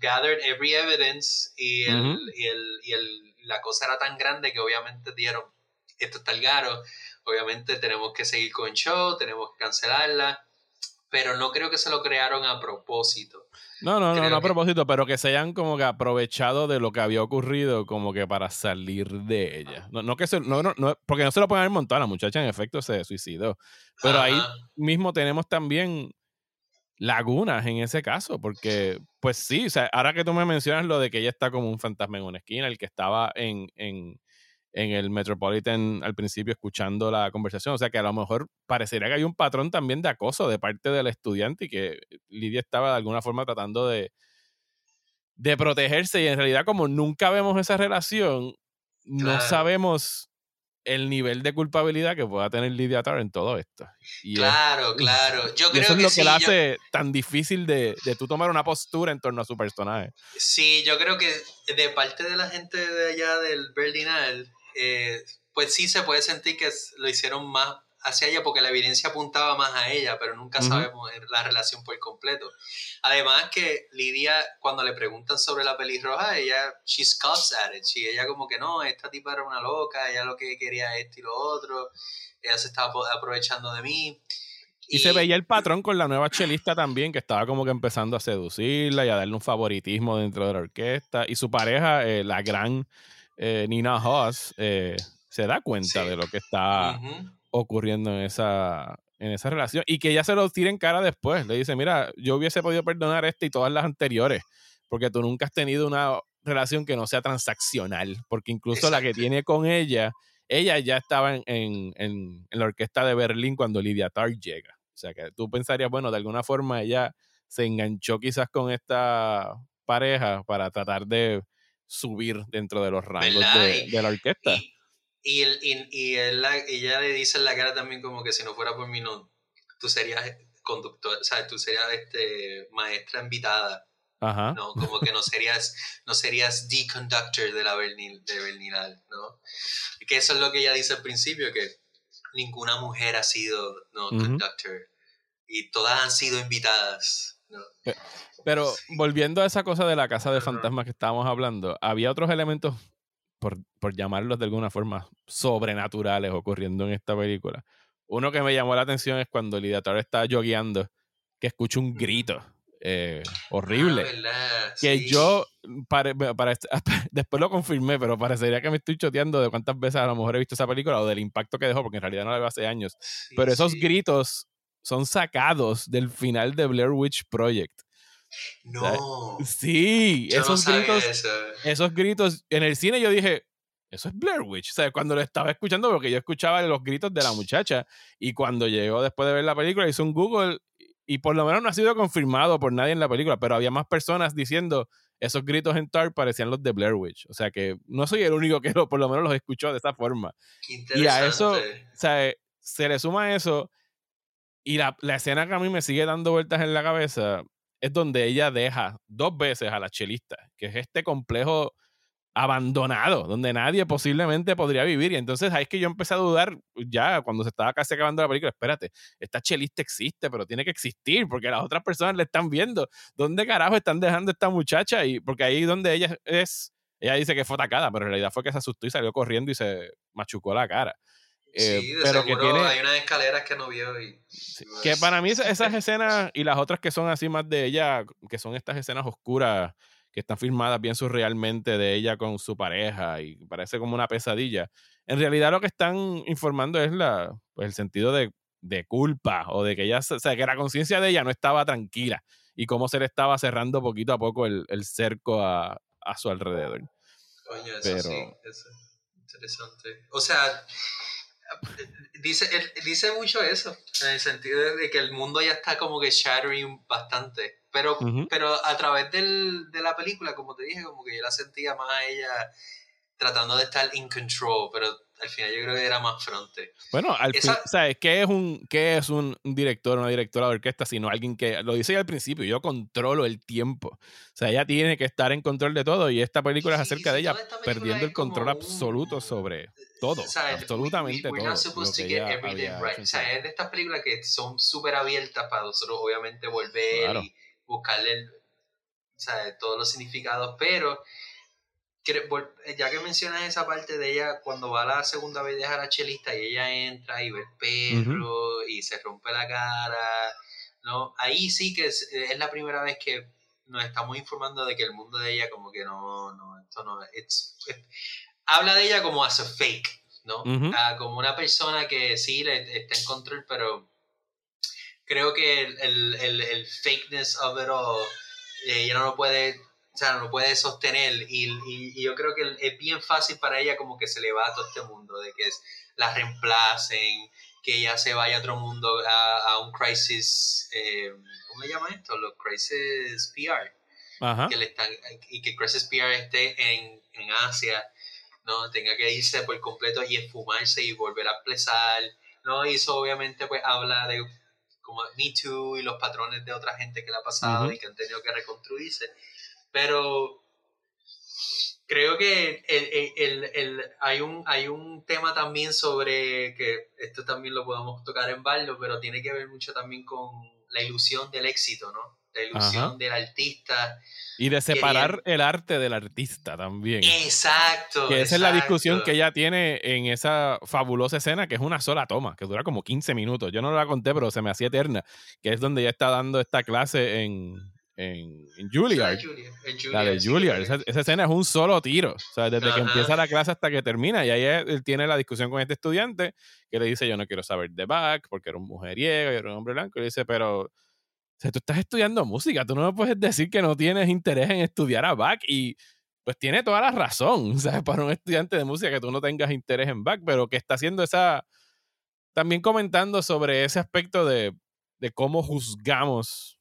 gathered every evidence y, el, y, el, y el, la cosa era tan grande que obviamente dieron, esto está el garo, obviamente tenemos que seguir con el show, tenemos que cancelarla, pero no creo que se lo crearon a propósito. No, no, no, no a propósito, pero que se hayan como que aprovechado de lo que había ocurrido como que para salir de ella. No, no que se, no, no, no, porque no se lo pueden haber montado, la muchacha en efecto se suicidó. Pero ahí mismo tenemos también lagunas en ese caso, porque pues sí, o sea, ahora que tú me mencionas lo de que ella está como un fantasma en una esquina, el que estaba en, en en el Metropolitan al principio escuchando la conversación. O sea que a lo mejor parecería que hay un patrón también de acoso de parte del estudiante y que Lidia estaba de alguna forma tratando de, de protegerse y en realidad como nunca vemos esa relación, no sabemos el nivel de culpabilidad que pueda tener Lidia Tarr en todo esto. claro, claro. Yo creo eso es lo que, la hace tan difícil de, de tú tomar una postura en torno a su personaje. Sí, yo creo que de parte de la gente de allá del Berlinal, eh, pues sí se puede sentir que lo hicieron más hacia ella porque la evidencia apuntaba más a ella, pero nunca sabemos la relación por completo. Además que Lidia, cuando le preguntan sobre la pelirroja, ella, she scoffs at it. y ella como que no, esta tipa era una loca, ella lo que quería esto y lo otro, ella se estaba aprovechando de mí. Y, se veía el patrón con la nueva chelista también, que estaba como que empezando a seducirla y a darle un favoritismo dentro de la orquesta. Y su pareja, eh, la gran eh, Nina Haas eh, se da cuenta de lo que está ocurriendo en esa, en esa relación y que ella se lo tira en cara después. Le dice, mira, yo hubiese podido perdonar este y todas las anteriores, porque tú nunca has tenido una relación que no sea transaccional, porque incluso la que tiene con ella, ella ya estaba en, en, en, la orquesta de Berlín cuando Lydia Tarr llega. O sea que tú pensarías, bueno, de alguna forma ella se enganchó quizás con esta pareja para tratar de subir dentro de los rangos de, la orquesta. Y, y, y, ella le dice en la cara también como que si no fuera por mí, no, tú serías conductor, o sea, tú serías este, maestra invitada. Ajá. No, como que no serías, no serías the conductor de la Bernil, de Berninal, ¿no? Que eso es lo que ella dice al principio, que ninguna mujer ha sido no, conductor y todas han sido invitadas. Pero volviendo a esa cosa de la casa de fantasmas que estábamos hablando, había otros elementos, por, por llamarlos de alguna forma, sobrenaturales ocurriendo en esta película. Uno que me llamó la atención es cuando el Torres está jogueando, que escucha un grito eh, horrible. Ah, que yo, para, después lo confirmé, pero parecería que me estoy choteando de cuántas veces a lo mejor he visto esa película o del impacto que dejó, porque en realidad no la veo hace años. pero esos gritos son sacados del final de Blair Witch Project. No. sí, esos gritos. Esos gritos. En el cine yo dije, eso es Blair Witch. O sea, cuando lo estaba escuchando, porque yo escuchaba los gritos de la muchacha. Y cuando llegó después de ver la película, hizo un Google. Y por lo menos no ha sido confirmado por nadie en la película, pero había más personas diciendo esos gritos en Tar parecían los de Blair Witch. O sea que no soy el único que por lo menos los escuchó de esa forma. y a eso, o sea, se le suma eso. Y la, la escena que a mí me sigue dando vueltas en la cabeza es donde ella deja dos veces a la chelista, que es este complejo abandonado, donde nadie posiblemente podría vivir. Y entonces ahí es que yo empecé a dudar, ya cuando se estaba casi acabando la película, espérate, esta chelista existe, pero tiene que existir, porque las otras personas le están viendo. ¿Dónde carajo están dejando esta muchacha? Y porque ahí donde ella es, ella dice que fue atacada, pero en realidad fue que se asustó y salió corriendo y se machucó la cara. Eh, sí, de pero que tiene, hay unas escaleras que no vio. Y, que para mí esas escenas y las otras que son así más de ella, que son estas escenas oscuras que están filmadas bien surrealmente de ella con su pareja y parece como una pesadilla. En realidad lo que están informando es la, pues el sentido de, de culpa o de que ella, o sea, que la conciencia de ella no estaba tranquila y cómo se le estaba cerrando poquito a poco el, el cerco a, a, su alrededor. Coño, eso Pero, sí, eso interesante. O sea, dice, dice mucho eso, en el sentido de que el mundo ya está como que shattering bastante. Pero, pero a través del, de la película, como te dije, como que yo la sentía más a ella tratando de estar in control, pero al final yo creo que era más fronte. Bueno, al fin, ¿sabes? ¿Qué es, un, ¿Qué es un director, una directora de orquesta, sino alguien que, lo dice al principio, yo controlo el tiempo. O sea, ella tiene que estar en control de todo y esta película es acerca de ella perdiendo el control absoluto sobre todo, absolutamente todo. o sea, es de estas películas que son súper abiertas para nosotros, obviamente, volver y buscarle o sea, todos los significados, pero ya que mencionas esa parte de ella cuando va la segunda vez a chelista y ella entra y ve el perro y se rompe la cara, ¿no? Ahí sí que es, la primera vez que nos estamos informando de que el mundo de ella como que no, no, esto no, es, habla de ella como as a fake, ¿no? Ah, como una persona que sí le, está en control, pero creo que el, el, el, el fakeness of it all, eh, ella no lo puede o sea, no lo puede sostener y, y, yo creo que es bien fácil para ella como que se le va a todo este mundo, de que la reemplacen, que ella se vaya a otro mundo, a, a un crisis, eh, ¿cómo se llama esto? Los crisis PR. Ajá. Que le están, y que crisis PR esté en, en Asia, ¿no? Tenga que irse por completo y esfumarse y volver a plesar, ¿no? Y eso obviamente pues habla de como Me Too y los patrones de otra gente que le ha pasado y que han tenido que reconstruirse. Pero creo que el, hay, un, hay un tema también sobre que esto también lo podemos tocar en Baldo, pero tiene que ver mucho también con la ilusión del éxito, ¿no? La ilusión del artista. Y de separar el arte del artista también. Exacto. Que esa es la discusión que ella tiene en esa fabulosa escena, que es una sola toma, que dura como 15 minutos. Yo no la conté, pero se me hacía eterna. Que es donde ella está dando esta clase en, en, en Juilliard. La de Juilliard. Esa, escena es un solo tiro. O sea, desde que empieza la clase hasta que termina. Y ahí él, tiene la discusión con este estudiante que le dice: Yo no quiero saber de Bach porque era un mujeriego y era un hombre blanco. Y le dice: Pero, o sea, tú estás estudiando música. Tú no me puedes decir que no tienes interés en estudiar a Bach. Y pues tiene toda la razón. O sea, para un estudiante de música que tú no tengas interés en Bach, pero que está haciendo esa. También comentando sobre ese aspecto de, de cómo juzgamos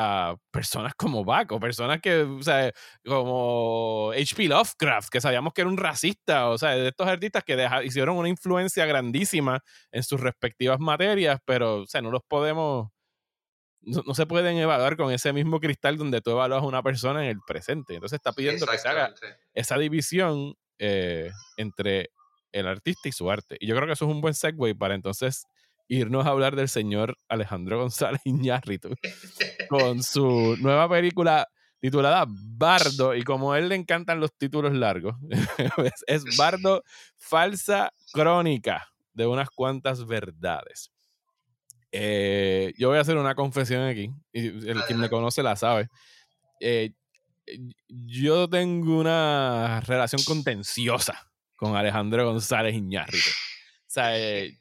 a personas como Bach o personas que, o sea, como H.P. Lovecraft, que sabíamos que era un racista, o sea, de estos artistas que hicieron una influencia grandísima en sus respectivas materias, pero, o sea, no los podemos, no, se pueden evaluar con ese mismo cristal donde tú evalúas a una persona en el presente. Entonces está pidiendo que se haga esa división eh, entre el artista y su arte. Y yo creo que eso es un buen segue para entonces irnos a hablar del señor Alejandro González Iñárritu con su nueva película titulada Bardo y como a él le encantan los títulos largos, es, Bardo Falsa Crónica de unas cuantas verdades. Eh, yo voy a hacer una confesión aquí, y el quien me conoce la sabe. Eh, yo tengo una relación contenciosa con Alejandro González Iñárritu. O sea, eh,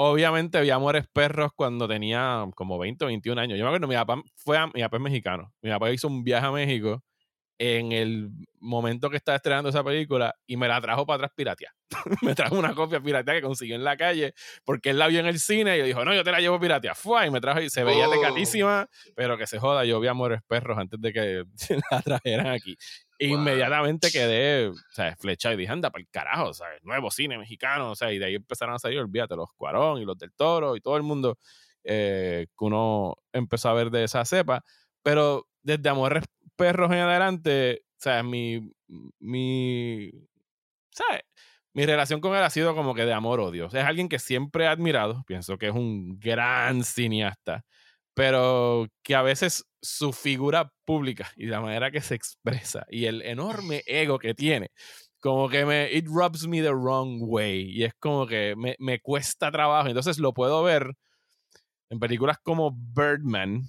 obviamente vi Amores Perros cuando tenía como 20 o 21 años. Yo me acuerdo, mi papá fue a, mi papá es mexicano. Mi papá hizo un viaje a México en el momento que estaba estrenando esa película y me la trajo para atrás piratea. me trajo una copia piratea que consiguió en la calle porque él la vio en el cine y yo dijo, no, yo te la llevo piratea. Fue y me trajo y se veía oh. tecatísima, pero que se joda, yo vi Amores Perros antes de que la trajeran aquí. Inmediatamente quedé, o sea, flecha y dije, anda, para el carajo, ¿sabes? Nuevo cine mexicano, o sea, y de ahí empezaron a salir, olvídate, los Cuarón y los del Toro y todo el mundo eh, que uno empezó a ver de esa cepa. Pero desde Amores Perros en adelante, o sea, mi, mi, ¿sabes? Mi relación con él ha sido como que de amor-odio. Es alguien que siempre he admirado, pienso que es un gran cineasta, pero que a veces su figura pública y la manera que se expresa y el enorme ego que tiene, como que me, it rubs me the wrong way y es como que me, me cuesta trabajo. Entonces lo puedo ver en películas como Birdman,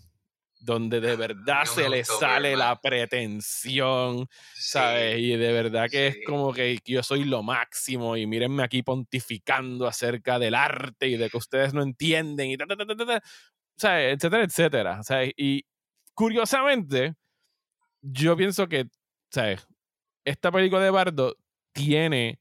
donde de verdad se le sale la pretensión, ¿sabes? Y de verdad que es como que yo soy lo máximo y mírenme aquí pontificando acerca del arte y de que ustedes no entienden y ta, ta, ta, etcétera, etcétera. Y curiosamente, yo pienso que. Esta película de Bardo tiene,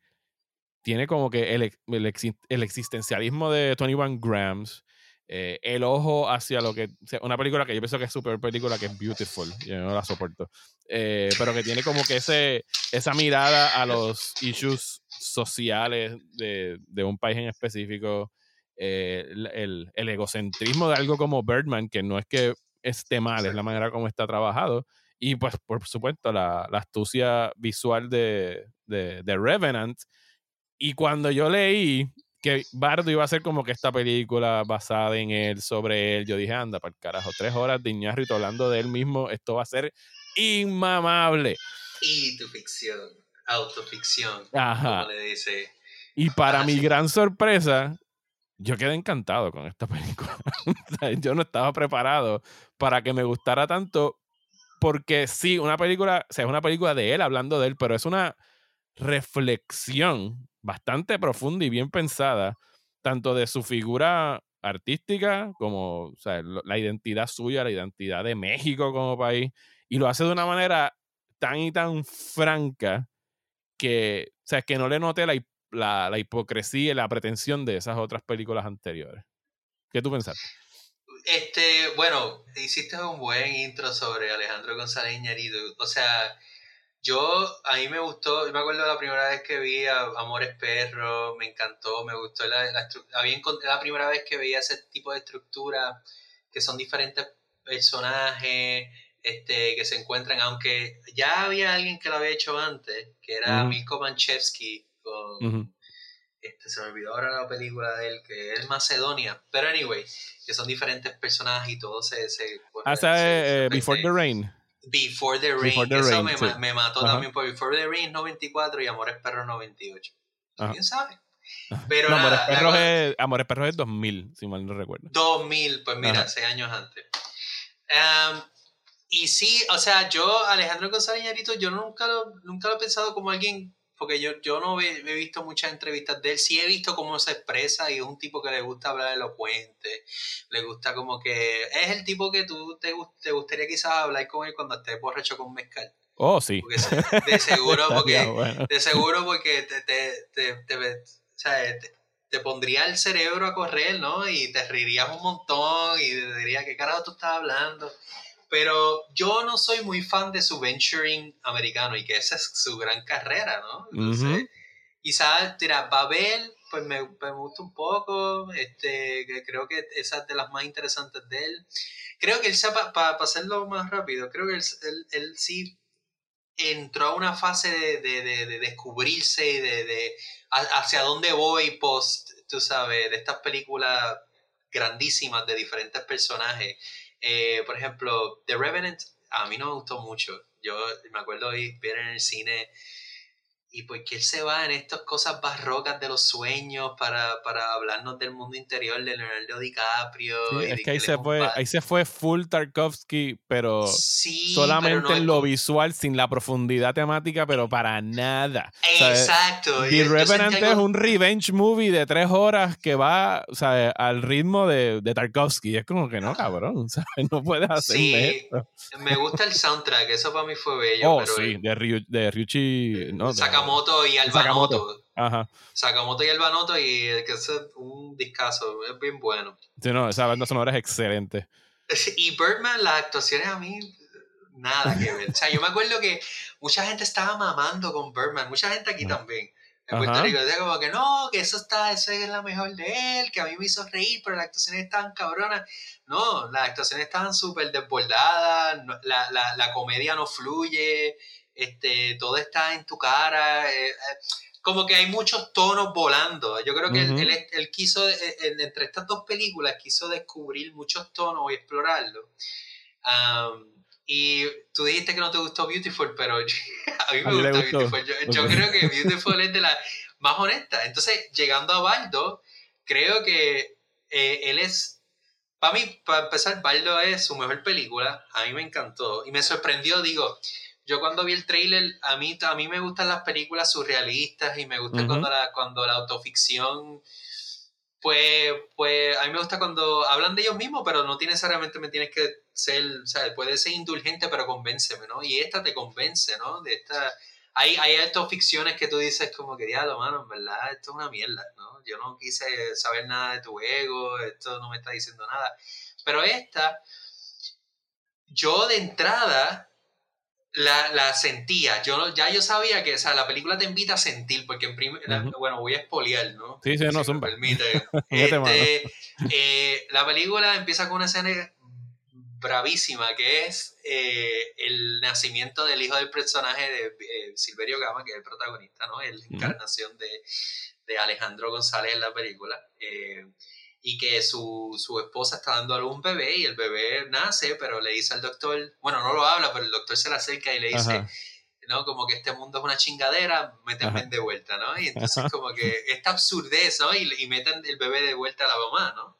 tiene como que el, el, existencialismo de Tony Van Grams, eh, el ojo hacia lo que. Una película que yo pienso que es súper película, que es beautiful. Yo no la soporto. Eh, pero que tiene como que ese, esa mirada a los issues sociales de, de un país en específico. Eh, el, el, egocentrismo de algo como Birdman, que no es que esté mal, es la manera como está trabajado. Y pues, por supuesto, la, la astucia visual de, de, de Revenant. Y cuando yo leí que Bardo iba a ser como que esta película basada en él, sobre él. Yo dije, anda, para el carajo, tres horas de Iñárritu hablando de él mismo, esto va a ser inmamable. Y tu ficción, autoficción, Ajá. como le dice. Y para mi gran sorpresa, yo quedé encantado con esta película. yo no estaba preparado para que me gustara tanto, porque sí, una película, o sea, es una película de él hablando de él, pero es una reflexión bastante profunda y bien pensada, tanto de su figura artística como la identidad suya, la identidad de México como país, y lo hace de una manera tan y tan franca que, o sea, que no le note la, la, hipocresía y la pretensión de esas otras películas anteriores. ¿Qué tú pensaste? Este, bueno, hiciste un buen intro sobre Alejandro González Iñárritu. O sea, yo, a mí me gustó, yo me acuerdo la primera vez que vi a Amores Perro, me encantó, me gustó la, la, la primera vez que veía ese tipo de estructura, que son diferentes personajes, este, que se encuentran, aunque ya había alguien que lo había hecho antes, que era Miko Manchevsky, con, este, se me olvidó ahora la película de él, que es Macedonia, pero anyway, que son diferentes personajes y todo se... se, ah, se, Before the Rain. Before the Rain. Eso me, me, mató también por Before the Rain 94 y Amores Perros 98. ¿Quién sabe? Pero Amores, Perros es, Amores Perros es 2000, si mal no recuerdo. 2000, pues mira, seis años antes. Um, y sí, o sea, yo, Alejandro González Ñarito, yo nunca lo, nunca lo he pensado como alguien porque yo, yo no he, visto muchas entrevistas de él, sí he visto cómo se expresa y es un tipo que le gusta hablar elocuente, le gusta como que es el tipo que tú te, te gustaría quizás hablar con él cuando estés borracho con mezcal. Oh, sí. de seguro, porque, de seguro porque te, te, te, te, pondría el cerebro a correr, ¿no? Y te reirías un montón y te diría, ¿qué carajo tú estás hablando? Pero yo no soy muy fan de su venturing americano y que esa es su gran carrera, ¿no? Entonces, quizás, tira, Babel, pues me, me, gusta un poco, este, creo que esa es de las más interesantes de él. Creo que él, para hacerlo más rápido, creo que él, él, sí entró a una fase de, de, de, descubrirse y de, de, hacia dónde voy post, tú sabes, de estas películas grandísimas de diferentes personajes eh, por ejemplo, The Revenant a mí no me gustó mucho. Yo me acuerdo de ver en el cine y porque él se va en estas cosas barrocas de los sueños para, para hablarnos del mundo interior de Leonardo DiCaprio. es que, ahí, se fue, ahí se fue full Tarkovsky, pero solamente en lo visual, sin la profundidad temática, pero para nada. Exacto. The Revenant es un revenge movie de tres horas que va o sea, al ritmo de, de Tarkovsky. Es como que no, cabrón. No puedes hacerme sí. Me gusta el soundtrack, eso para mí fue bello. Oh, sí, de, Ryu, de Ryuichi. No, Sakamoto y Albanoto. Ajá. Sakamoto y Albanoto y que es un discazo, es bien bueno. Sí, no, esa banda sonora es excelente. Y Birdman, las actuaciones a mí nada que ver. O sea, yo me acuerdo que mucha gente estaba mamando con Birdman, mucha gente aquí también. En Puerto Rico, decía como que no, que eso está, eso es la mejor de él, que a mí me hizo reír, pero las actuaciones estaban cabronas. No, las actuaciones estaban súper desbordadas, la, la, la comedia no fluye, este, todo está en tu cara. Eh, eh, como que hay muchos tonos volando. Yo creo que él, quiso, eh, entre estas dos películas, quiso descubrir muchos tonos y explorarlo. y tú dijiste que no te gustó Beautiful, pero a mí me gusta Beautiful. Yo, creo que Beautiful es de las más honestas. Entonces, llegando a Baldo, creo que él es para mí, para empezar, Baldo es su mejor película. A mí me encantó. Y me sorprendió, digo, yo cuando vi el trailer, a mí, a mí me gustan las películas surrealistas y me gusta cuando, la, cuando la autoficción, pues, pues a mí me gusta cuando hablan de ellos mismos, pero no necesariamente me tienes que ser, o sea, puede ser indulgente, pero convénceme, ¿no? Y esta te convence, ¿no? De esta hay, hay estas ficciones que tú dices como que, diablo, mano, en verdad, esto es una mierda, ¿no? Yo no quise saber nada de tu ego, esto no me está diciendo nada. Pero esta, yo de entrada la, la, sentía. Yo ya yo sabía que, o sea, la película te invita a sentir, porque en primer, bueno, voy a espoliar, ¿no? Sí, sí, no, son permite. este, eh, la película empieza con una escena bravísima, que es eh, el nacimiento del hijo del personaje de eh, Silverio Gama, que es el protagonista, ¿no? La encarnación de, de, Alejandro González en la película y que su, su, esposa está dando a luz un bebé y el bebé nace, pero le dice al doctor, bueno, no lo habla, pero el doctor se le acerca y le dice, ¿no? Como que este mundo es una chingadera, métanme de vuelta, ¿no? Y entonces como que esta absurdez, ¿no? Y, y meten el bebé de vuelta a la mamá, ¿no?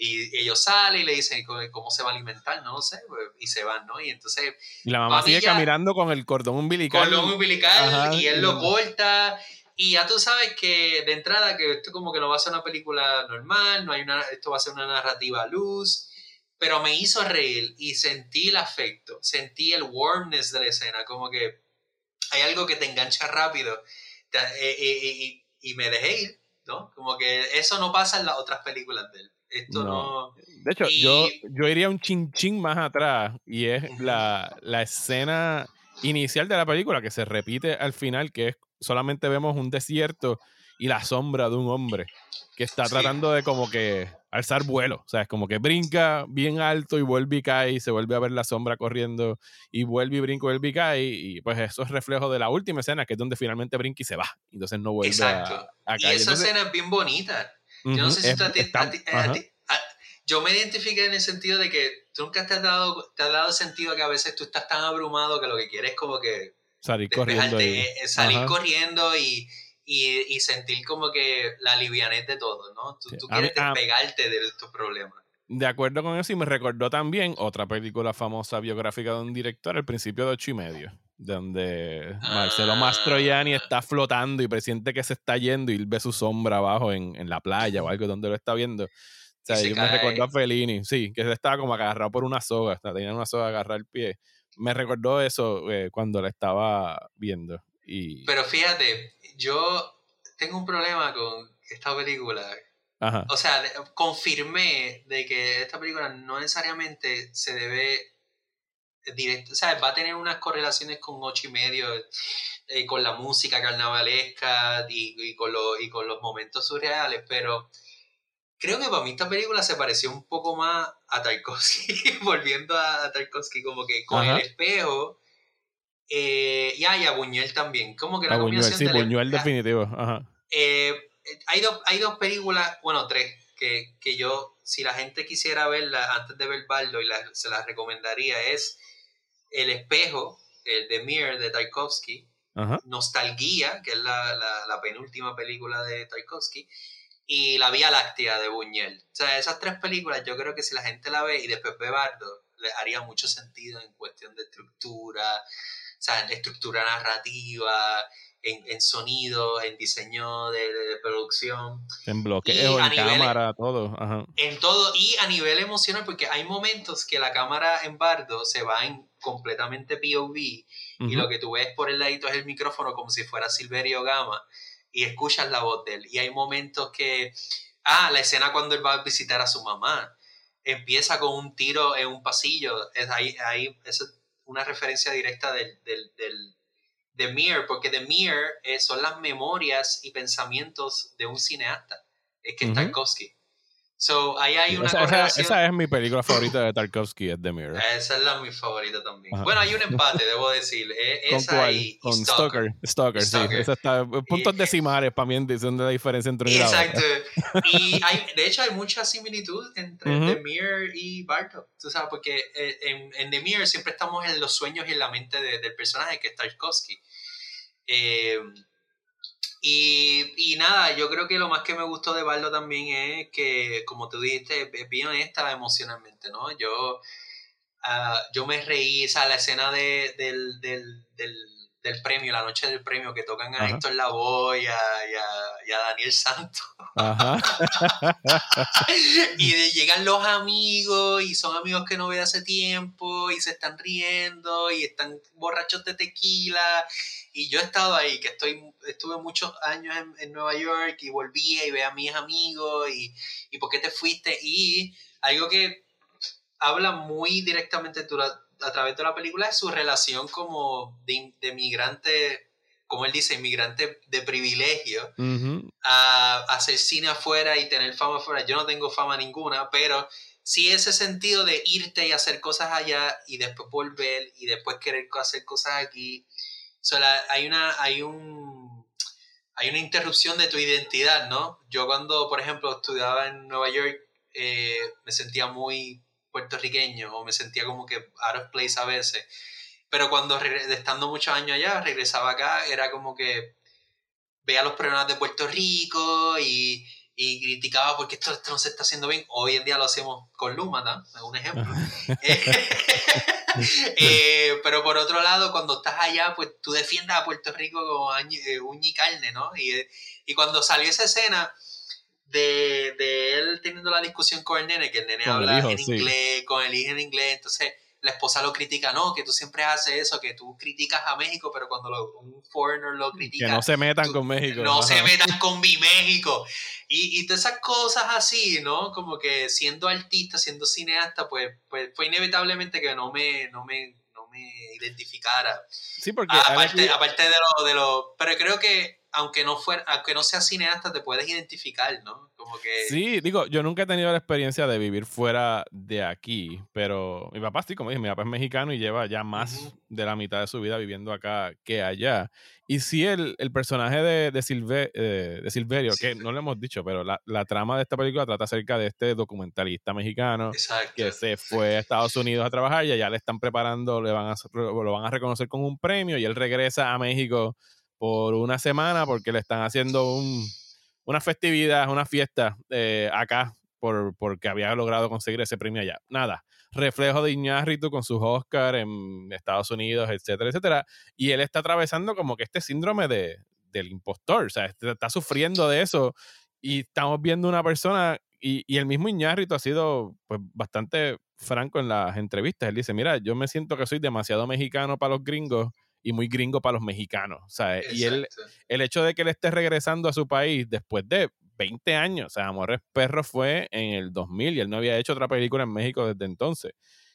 Y ellos salen y le dicen cómo se va a alimentar, no sé, y se van, ¿no? Y entonces... Y la mamá sigue caminando con el cordón umbilical. Cordón umbilical y él lo corta y ya tú sabes que de entrada que esto como que no va a ser una película normal, no hay una, esto va a ser una narrativa luz, pero me hizo reír y sentí el afecto, sentí el warmness de la escena, como que hay algo que te engancha rápido eh, eh, eh, y, me dejé ir, ¿no? Como que eso no pasa en las otras películas de él. Esto no. De hecho, yo, yo iría un chin chin más atrás y es la, la escena inicial de la película que se repite al final, que es solamente vemos un desierto y la sombra de un hombre que está tratando de como que alzar vuelo, o sea, es como que brinca bien alto y vuelve y cae y se vuelve a ver la sombra corriendo y vuelve y brinca, vuelve y cae y pues eso es reflejo de la última escena que es donde finalmente brinca y se va, entonces no vuelve a, caer. Y esa escena es bien bonita. Yo no sé si a ti, yo me identifiqué en el sentido de que tú nunca te has dado, te has dado sentido que a veces tú estás tan abrumado que lo que quieres es como que salir corriendo. Y, salir corriendo y, y, sentir como que la livianez de todo, ¿no? Tú, quieres despegarte de estos problemas. De acuerdo con eso, y me recordó también otra película famosa biográfica de un director, El principio de ocho y medio, donde Marcelo ah. Mastroianni está flotando y presiente que se está yendo y ve su sombra abajo en, en la playa o algo donde lo está viendo. O sea, yo me recordó a Fellini, sí, que se estaba como agarrado por una soga, tenía una soga agarrada al pie me recordó eso eh, cuando la estaba viendo. Y... Pero fíjate, yo tengo un problema con esta película. O sea, confirmé de que esta película no necesariamente se debe directo, o sea, va a tener unas correlaciones con ocho y medio, eh, con la música carnavalesca y, y, con y con los momentos surreales, pero creo que para mí esta película se pareció un poco más a Tarkovsky, volviendo a Tarkovsky, como que con el espejo. Eh, y, a Buñuel también. Como que la combinación sí, Buñuel definitivo. Eh, hay, dos, hay dos películas, bueno, tres, que, que, yo, si la gente quisiera verla antes de ver Baldo, y se las recomendaría, es El espejo, el de Mir de Tarkovsky, Nostalgia, que es la, la, la penúltima película de Tarkovsky, y La Vía Láctea de Buñuel. O sea, esas tres películas yo creo que si la gente la ve y después ve Bardo, le haría mucho sentido en cuestión de estructura, o sea, en estructura narrativa, en, en sonido, en diseño de, producción. En bloqueo, en cámara, todo. En todo y a nivel emocional, porque hay momentos que la cámara en Bardo se va en completamente POV y lo que tú ves por el ladito es el micrófono como si fuera Silverio Gama y escuchas la voz de él. Y hay momentos que, ah, la escena cuando él va a visitar a su mamá, empieza con un tiro en un pasillo, es ahí, ahí es una referencia directa del, del, del de Mir, porque The Mir eh, son las memorias y pensamientos de un cineasta, es que Tarkovsky. So, ahí hay una esa, esa, es mi película favorita de Tarkovsky, es The Mirror. Esa es la mi favorita también. Bueno, hay un empate, debo decir. Eh, esa ¿Con Y, Con Stalker. Stalker, sí. Esa está, puntos decimales para mí dicen de la diferencia entre una Exacto. y hay, de hecho hay mucha similitud entre The Mirror y Bartok. Tú sabes, porque eh, en, en, The Mirror siempre estamos en los sueños y en la mente del personaje que es Tarkovsky. Eh, y, y, nada, yo creo que lo más que me gustó de Bardo también es que, como tú dijiste, es bien honesta emocionalmente, ¿no? Yo, uh, yo me reí, o sea, la escena de, del, del, del, del, premio, la noche del premio, que tocan a Héctor Lavoe y a, y, a, y a Daniel Santos. y llegan los amigos y son amigos que no ve hace tiempo y se están riendo y están borrachos de tequila Y yo he estado ahí, que estoy, estuve muchos años en, Nueva York y volví y ve a mis amigos y, y por qué te fuiste. Y algo que habla muy directamente a través de la película es su relación como de, de migrante, como él dice, inmigrante de privilegio, a, hacer cine afuera y tener fama afuera. Yo no tengo fama ninguna, pero sí ese sentido de irte y hacer cosas allá y después volver y después querer hacer cosas aquí. Hay una, hay un hay una interrupción de tu identidad, ¿no? Yo cuando, por ejemplo, estudiaba en Nueva York, eh, me sentía muy puertorriqueño o me sentía como que out of place a veces. Pero cuando estando muchos años allá, regresaba acá, era como que veía los problemas de Puerto Rico y, y criticaba porque esto, esto, no se está haciendo bien. Hoy en día lo hacemos con Luma, ¿no? Es un ejemplo. Eh, pero por otro lado, cuando estás allá, pues tú defiendes a Puerto Rico como eh, uña y carne, ¿no? Y, y cuando salió esa escena, de, de, él teniendo la discusión con el nene, que el nene habla en inglés, con el hijo en inglés, entonces la esposa lo critica, no, que tú siempre haces eso, que tú criticas a México, pero cuando un foreigner lo critica... Que no se metan con México. No se metan con mi México. Y, y todas esas cosas así, ¿no? Como que siendo artista, siendo cineasta, pues, pues fue inevitablemente que no me, no me, no me identificara. Sí, porque... aparte, aparte de lo, de lo... Pero creo que aunque no fuera, aunque no seas cineasta, te puedes identificar, ¿no? Como que... Sí, digo, yo nunca he tenido la experiencia de vivir fuera de aquí, pero mi papá sí, como dije, mi papá es mexicano y lleva ya más de la mitad de su vida viviendo acá que allá. Y sí, el, el personaje de, de, eh, de Silverio, que no lo hemos dicho, pero la, la, trama de esta película trata acerca de este documentalista mexicano que se fue a Estados Unidos a trabajar y allá le están preparando, le van a, lo van a reconocer con un premio y él regresa a México por una semana porque le están haciendo un, una festividad, una fiesta eh, acá por, porque había logrado conseguir ese premio allá. Nada, reflejo de Iñárritu con sus Oscars en Estados Unidos, etcétera, etcétera. Y él está atravesando como que este síndrome de, del impostor, o sea, este, está sufriendo de eso y estamos viendo una persona y, y el mismo Iñárritu ha sido pues bastante franco en las entrevistas. Él dice, mira, yo me siento que soy demasiado mexicano para los gringos y muy gringo para los mexicanos. Sea, y él, el hecho de que él esté regresando a su país después de 20 años, o sea, Amores Perros fue en el 2000 y él no había hecho otra película en México desde entonces.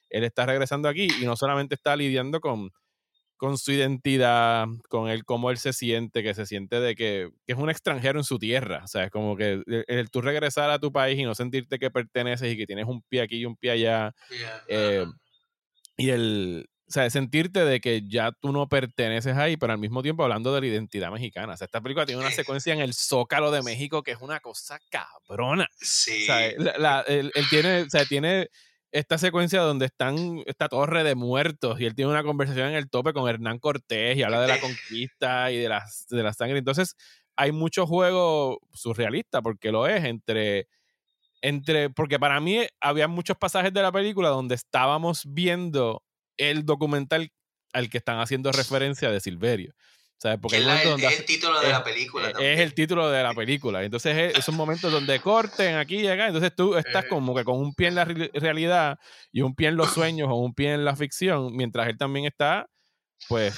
Él está regresando aquí y no solamente está lidiando con, con su identidad, con él, cómo él se siente, que se siente de que, es un extranjero en su tierra. O sea, es como que el, tú regresar a tu país y no sentirte que perteneces y que tienes un pie aquí y un pie allá. Eh, y el, sea, sentirte de que ya tú no perteneces ahí, pero al mismo tiempo hablando de la identidad mexicana. O sea, esta película tiene una secuencia en el Zócalo de México que es una cosa cabrona. Sí. O sea, él, tiene, o sea, tiene esta secuencia donde están esta torre de muertos y él tiene una conversación en el tope con Hernán Cortés y habla de la conquista y de la, de la sangre. Entonces, hay mucho juego surrealista, porque lo es, entre entre, porque para mí había muchos pasajes de la película donde estábamos viendo el documental al que están haciendo referencia de Silverio. Porque es, el título de la película. Es, el título de la película. Entonces es, un momento donde corten aquí y acá. Entonces tú estás como que con un pie en la realidad y un pie en los sueños o un pie en la ficción, mientras él también está, pues,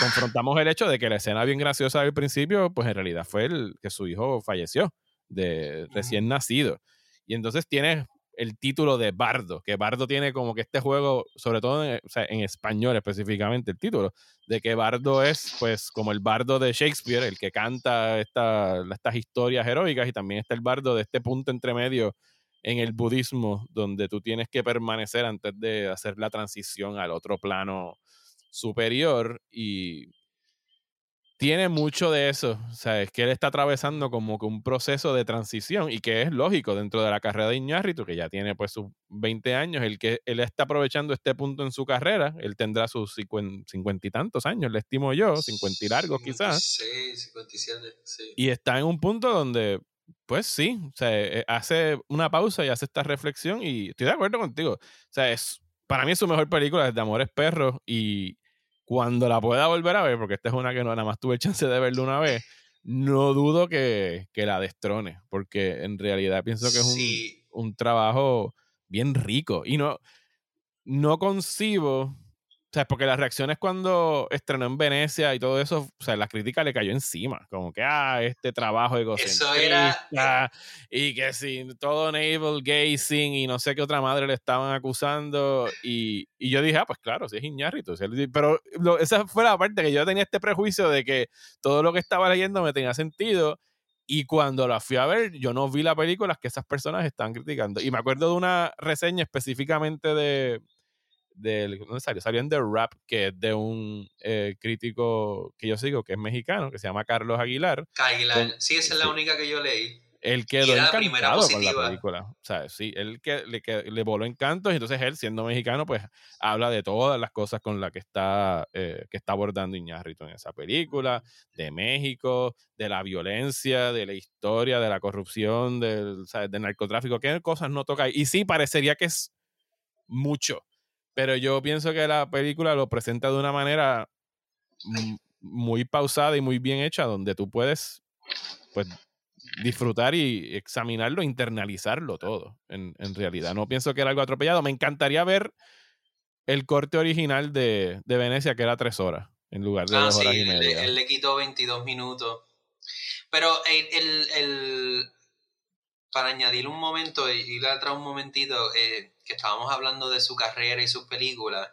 confrontamos el hecho de que la escena bien graciosa al principio, pues en realidad fue el que su hijo falleció de recién nacido. Y entonces tienes el título de Bardo, que Bardo tiene como que este juego, sobre todo en, español específicamente el título, de que Bardo es pues como el bardo de Shakespeare, el que canta esta, estas historias heroicas y también está el bardo de este punto entre medio en el budismo, donde tú tienes que permanecer antes de hacer la transición al otro plano superior y tiene mucho de eso. O sea, es que él está atravesando como que un proceso de transición y que es lógico dentro de la carrera de Iñárritu, que ya tiene pues sus 20 años, el que él está aprovechando este punto en su carrera, él tendrá sus 50 y tantos años, le estimo yo, 50 y largos quizás. Sí, 57, sí. Y está en un punto donde, pues sí, o sea, eh, hace una pausa y hace esta reflexión y estoy de acuerdo contigo. O sea, es, para mí es su mejor película desde Amores Perros y cuando la pueda volver a ver, porque esta es una que no nada más tuve chance de verla una vez, no dudo que, la destrone, porque en realidad pienso que es un, trabajo bien rico. Y no, no concibo sea, porque las reacciones cuando estrenó en Venecia y todo eso, o sea, la crítica le cayó encima. Como que, ah, este trabajo egocentrista. Y que sin todo navel gazing y no sé qué otra madre le estaban acusando. Y, y yo dije, ah, pues claro, sí es Iñárritu. Pero esa fue la parte que yo tenía este prejuicio de que todo lo que estaba leyendo me tenía sentido. Y cuando la fui a ver, yo no vi la película que esas personas están criticando. Y me acuerdo de una reseña específicamente de del, ¿dónde salió? Salió en The Rap, que es de un eh, crítico que yo sigo, que es mexicano, que se llama Carlos Aguilar. Aguilar, sí, esa es la única que yo leí. Él quedó encantado con la película. O sea, sí, él que, le, le voló encantos y entonces él, siendo mexicano, pues habla de todas las cosas con las que está, eh, que está abordando Iñárritu en esa película, de México, de la violencia, de la historia, de la corrupción, del, del narcotráfico, qué cosas no toca. Y sí, parecería que es mucho, pero yo pienso que la película lo presenta de una manera muy pausada y muy bien hecha, donde tú puedes pues, disfrutar y examinarlo, internalizarlo todo, en, realidad. No pienso que era algo atropellado. Me encantaría ver el corte original de, Venecia, que era tres horas, en lugar de ah, dos horas y media. Él, le quitó 22 minutos. Pero el, para añadir un momento y ir atrás un momentito, eh, que estábamos hablando de su carrera y sus películas,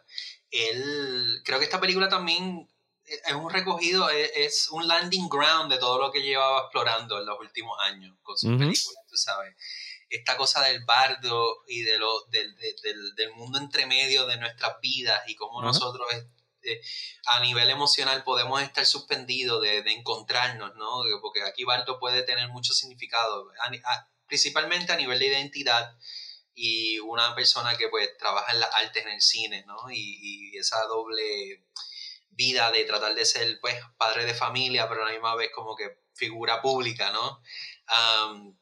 él, creo que esta película también es un recogido, es, un landing ground de todo lo que llevaba explorando en los últimos años con sus películas, tú sabes. Esta cosa del bardo y de lo, del, del, del mundo entre medio de nuestras vidas y cómo nosotros eh, a nivel emocional podemos estar suspendidos de, de, encontrarnos, ¿no? Porque aquí bardo puede tener mucho significado, principalmente a nivel de identidad y una persona que pues trabaja en las artes en el cine, ¿no? Y, esa doble vida de tratar de ser pues padre de familia, pero a la misma vez como que figura pública, ¿no?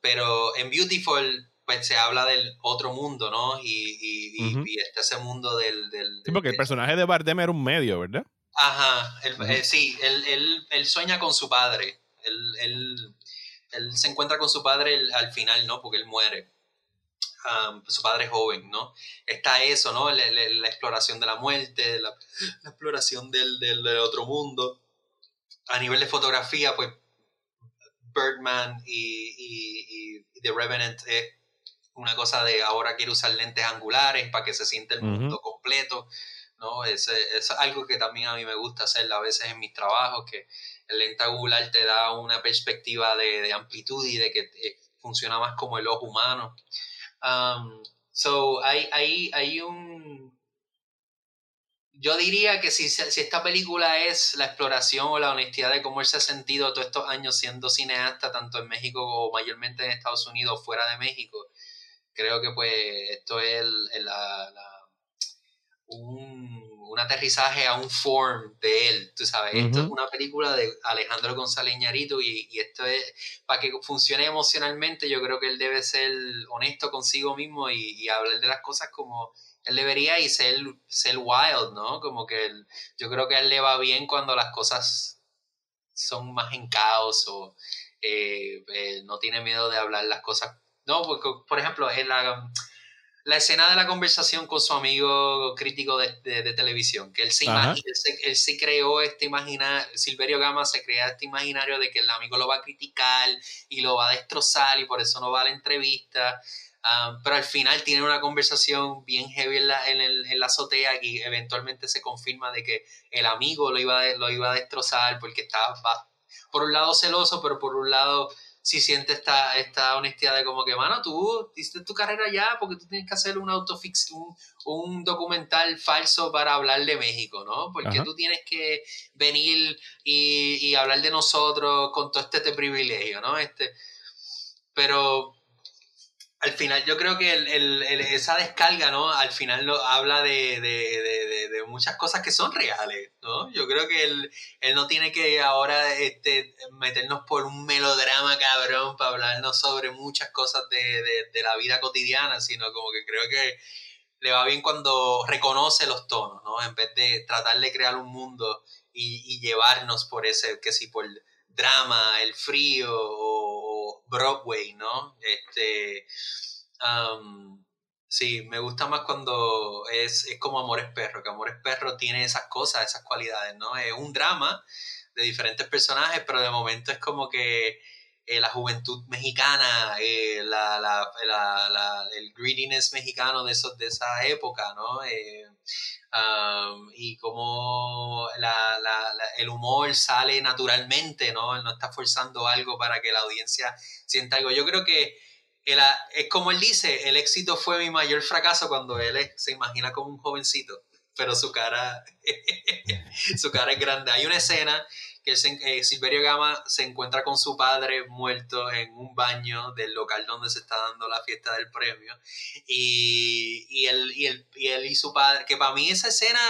pero en Beautiful pues se habla del otro mundo, ¿no? Y, y, este, ese mundo del... del, sí, porque el personaje de Bardem era un medio, ¿verdad? Ajá, eh, sí, él, él, él, sueña con su padre, él, él, él se encuentra con su padre al final, ¿no? Porque él muere su padre joven, ¿no? Está eso, ¿no? La, exploración de la muerte, la, exploración del, del, otro mundo. A nivel de fotografía, pues Birdman y, y, The Revenant es una cosa de ahora quiero usar lentes angulares para que se sienta el mundo completo, ¿no? Es, es, algo que también a mí me gusta hacer a veces en mis trabajos, que el lente angular te da una perspectiva de, de amplitud y de que eh, funciona más como el ojo humano. Um, so, hay, hay, hay un... Yo diría que si, si esta película es la exploración o la honestidad de cómo él se ha sentido todos estos años siendo cineasta, tanto en México o mayormente en Estados Unidos, fuera de México, creo que pues esto es la, un un aterrizaje a un form de él, tú sabes. Esto es una película de Alejandro González Iñárritu y, y, esto es, para que funcione emocionalmente, yo creo que él debe ser honesto consigo mismo y, hablar de las cosas como él debería y ser, ser wild, ¿no? Como que él, yo creo que a él le va bien cuando las cosas son más en caos o eh, eh, no tiene miedo de hablar las cosas. No, porque, por ejemplo, en la la escena de la conversación con su amigo crítico de, televisión, que él se, él se, creó este imaginario, Silverio Gama se crea este imaginario de que el amigo lo va a criticar y lo va a destrozar y por eso no va a la entrevista. Um, pero al final tiene una conversación bien heavy en la, en, la azotea y eventualmente se confirma de que el amigo lo iba, lo iba a destrozar porque estaba por un lado celoso, pero por un lado si siente esta, esta honestidad de como que, mano, tú hiciste tu carrera ya porque tú tienes que hacer un autoficción, un, documental falso para hablar de México, ¿no? Porque tú tienes que venir y, y, hablar de nosotros con todo este, este privilegio, ¿no? Este, pero al final yo creo que el, esa descarga, ¿no? Al final lo, habla de, muchas cosas que son reales, ¿no? Yo creo que él, no tiene que ahora este, meternos por un melodrama cabrón para hablarnos sobre muchas cosas de, la vida cotidiana, sino como que creo que le va bien cuando reconoce los tonos, ¿no? En vez de tratar de crear un mundo y, llevarnos por ese, que si por drama, el frío Broadway, ¿no? Este, Sí, me gusta más cuando es, es como Amores Perro, que Amores Perro tiene esas cosas, esas cualidades, ¿no? Es un drama de diferentes personajes, pero de momento es como que eh, la juventud mexicana, eh, la, la, la, el greediness mexicano de, esos, de esa época, ¿no? Eh, y cómo el humor sale naturalmente, ¿no? Él no está forzando algo para que la audiencia sienta algo. Yo creo que es como él dice, el éxito fue mi mayor fracaso cuando él se imagina como un jovencito, pero su cara, su cara es grande. Hay una escena que eh, Silverio Gama se encuentra con su padre muerto en un baño del local donde se está dando la fiesta del premio. Y, y, él, y, él, y él y su padre, que para mí esa escena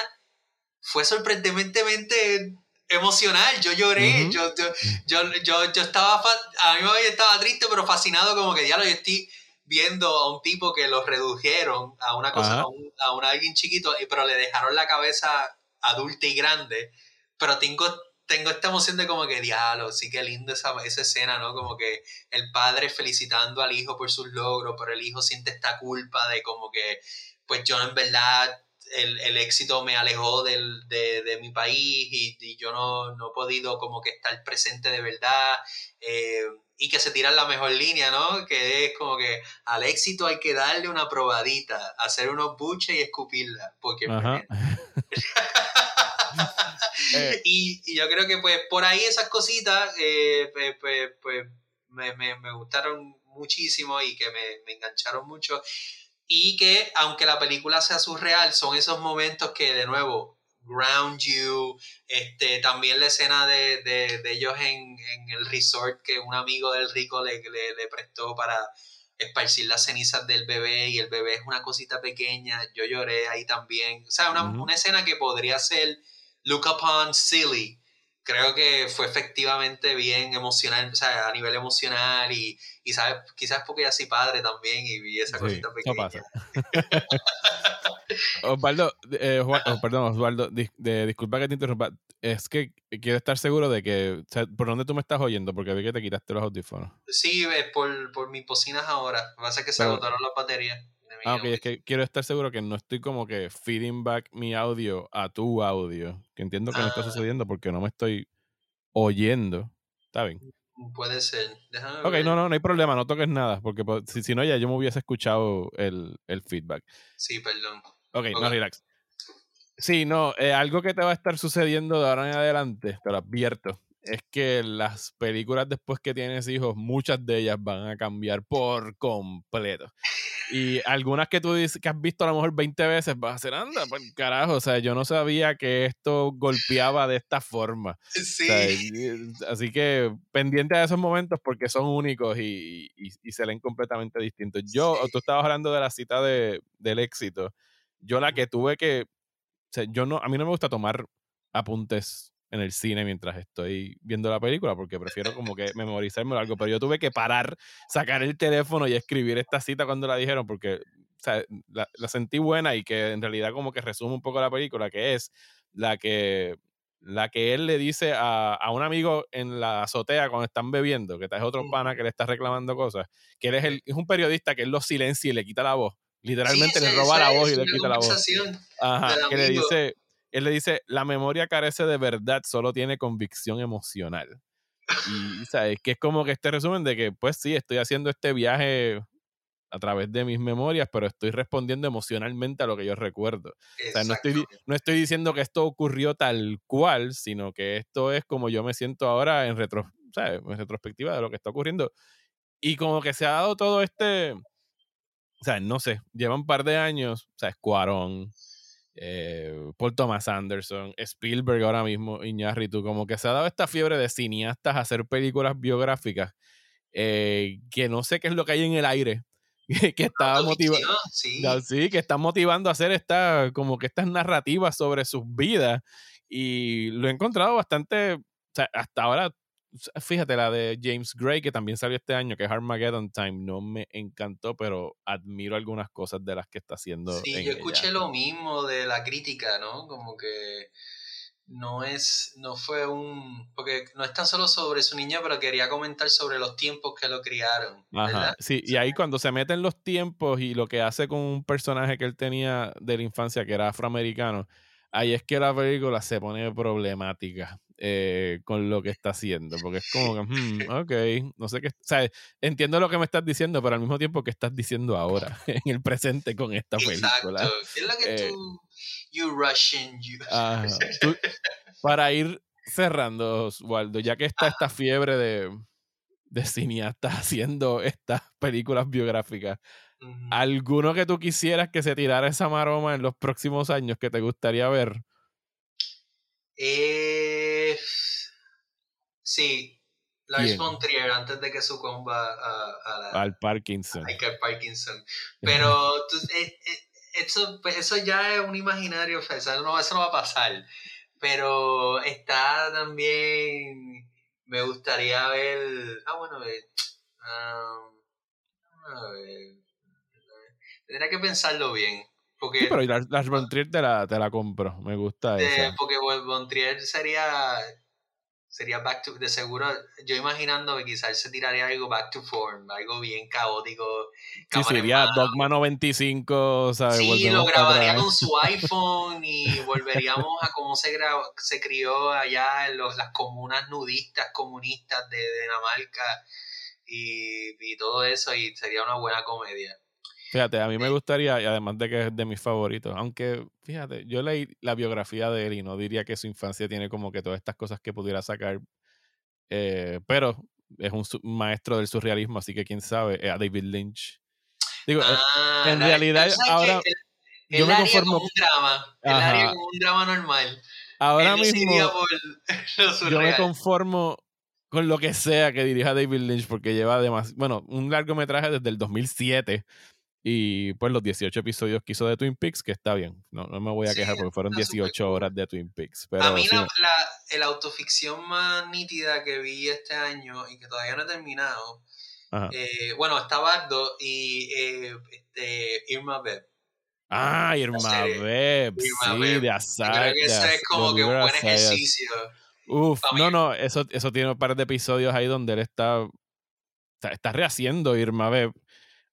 fue sorprendentemente emocional, yo lloré, yo, yo, yo, yo, estaba, a mí me estaba triste, pero fascinado como que ya lo estoy viendo a un tipo que lo redujeron a una cosa, a, un, a un alguien chiquito, pero le dejaron la cabeza adulta y grande, pero tengo tengo esta emoción de como que, diálogo, sí que lindo esa, esa escena, ¿no? Como que el padre felicitando al hijo por sus logros, pero el hijo siente esta culpa de como que, pues yo en verdad, el, el éxito me alejó del, de, de, mi país y, y yo no, no, he podido como que estar presente de verdad. Eh, y que se tira la mejor línea, ¿no? Que es como que al éxito hay que darle una probadita, hacer unos buches y escupirla, porque... Eh. y, yo creo que pues por ahí esas cositas eh, pues, pues, pues me, me, gustaron muchísimo y que me, me, engancharon mucho. Y que aunque la película sea surreal, son esos momentos que de nuevo ground you. Este, también la escena de, de, de ellos en, en, el resort que un amigo del rico le, le, le prestó para esparcir las cenizas del bebé y el bebé es una cosita pequeña. Yo lloré ahí también. O sea, una, una escena que podría ser Look Upon Silly, creo que fue efectivamente bien emocional, o sea, a nivel emocional y, y ¿sabes? quizás porque ya soy padre también y vi esa cosita pequeña. No pasa. Osvaldo, eh, oh, perdón, Osvaldo, disculpa que te interrumpa. Es que quiero estar seguro de que, o sea, ¿por dónde tú me estás oyendo? Porque vi que te quitaste los audífonos. Sí, es por, por mis bocinas ahora. Lo que pasa es que se agotaron las baterías. Ah, ok, es que quiero estar seguro que no estoy como que feeding back mi audio a tu audio. Que entiendo que no está ah. sucediendo porque no me estoy oyendo. ¿Está bien? Mm, puede ser. Déjame ok, no, no, no hay problema, no toques nada, porque si, si no ya yo me hubiese escuchado el, el feedback. Sí, perdón. Ok, no, relax. Sí, no, eh, algo que te va a estar sucediendo de ahora en adelante, te lo advierto, es que las películas después que tienes hijos, muchas de ellas van a cambiar por completo. Y algunas que tú dices que has visto a lo mejor 20 veces, vas a ser, anda, por carajo, o sea, yo no sabía que esto golpeaba de esta forma. Sí. así que pendiente de esos momentos porque son únicos y, y, se leen completamente distintos. Yo, tú estabas hablando de la cita de, del éxito. Yo la que tuve que, o sea, yo no, a mí no me gusta tomar apuntes en el cine mientras estoy viendo la película, porque prefiero como que memorizarme algo, pero yo tuve que parar, sacar el teléfono y escribir esta cita cuando la dijeron, porque o sea, la, sentí buena y que en realidad como que resume un poco la película, que es la que la que él le dice a, a un amigo en la azotea cuando están bebiendo, que es otro pana que le está reclamando cosas, que él es, el, es un periodista que él lo silencia y le quita la voz. Literalmente le roba la voz y le quita la voz. Ajá, que le dice, él le dice, la memoria carece de verdad, solo tiene convicción emocional. Y, ¿sabes? Que es como que este resumen de que, pues sí, estoy haciendo este viaje a través de mis memorias, pero estoy respondiendo emocionalmente a lo que yo recuerdo. O sea, no estoy, no estoy diciendo que esto ocurrió tal cual, sino que esto es como yo me siento ahora en, retro, ¿sabes? en retrospectiva de lo que está ocurriendo. Y como que se ha dado todo este, o sea, no sé, lleva un par de años, o sea, Escuarón, eh, Paul Thomas Anderson, Spielberg ahora mismo, Iñárritu, como que se ha dado esta fiebre de cineastas a hacer películas biográficas eh, que no sé qué es lo que hay en el aire que está motivando sí. que están motivando a hacer esta como que estas narrativas sobre sus vidas y lo he encontrado bastante o sea, hasta ahora fíjate, la de James Gray, que también salió este año, que es Armageddon Time, no me encantó, pero admiro algunas cosas de las que está haciendo. Sí, yo escuché lo mismo de la crítica, ¿no? Como que no es, no fue un, porque no es tan solo sobre su niña, pero quería comentar sobre los tiempos que lo criaron. Ajá, sí, y ahí cuando se meten los tiempos y lo que hace con un personaje que él tenía de la infancia que era afroamericano, ahí es que la película se pone problemática eh, con lo que está haciendo, porque es como que, hmm, ok, no sé qué, o sea, entiendo lo que me estás diciendo, pero al mismo tiempo que estás diciendo ahora, en el presente con esta película. Exacto, es lo que eh, tú you Russian, you. para ir cerrando, Waldo, ya que está esta fiebre de, de cineastas haciendo estas películas biográficas, ¿alguno que tú quisieras que se tirara esa maroma en los próximos años que te gustaría ver? Eh, sí, Lars von Trier antes de que sucumba a, al Parkinson. Al Parkinson. Pero eh, eh, eso, pues eso ya es un imaginario, eso no, eso no va a pasar. Pero está también, me gustaría ver, ah, bueno, um, a ver, tendría que pensarlo bien. Porque, sí, pero las, las te la, te la compro, me gusta eso. Porque Bontrier sería sería back to, de seguro, yo imaginando que quizás se tiraría algo back to form, algo bien caótico. Sí, sería Dogma 95, ¿sabes? Sí, lo grabaría con su iPhone y volveríamos a cómo se, se crió allá en los, las comunas nudistas comunistas de, Dinamarca y, y todo eso y sería una buena comedia. Fíjate, a mí me gustaría, y además de que es de mis favoritos, aunque fíjate, yo leí la biografía de él y no diría que su infancia tiene como que todas estas cosas que pudiera sacar, eh, pero es un maestro del surrealismo, así que quién sabe, a David Lynch. Digo, eh, ah, en realidad ahora... yo me conformo... un drama, él haría como un drama normal. Ahora mismo yo me conformo con lo que sea que dirija David Lynch porque lleva además, bueno, un largometraje desde el 2007 y pues los 18 episodios que hizo de Twin Peaks, que está bien. No, no me voy a quejar porque fueron 18 horas de Twin Peaks. Pero a mí la, autoficción más nítida que vi este año y que todavía no he terminado, eh, bueno, está Bardo y eh, este, Irma Beb. Ah, Irma Beb, sí, de Azar. Creo que ese es como que un buen ejercicio. Uf, no, no, eso, eso tiene un par de episodios ahí donde él está, está, está rehaciendo Irma Beb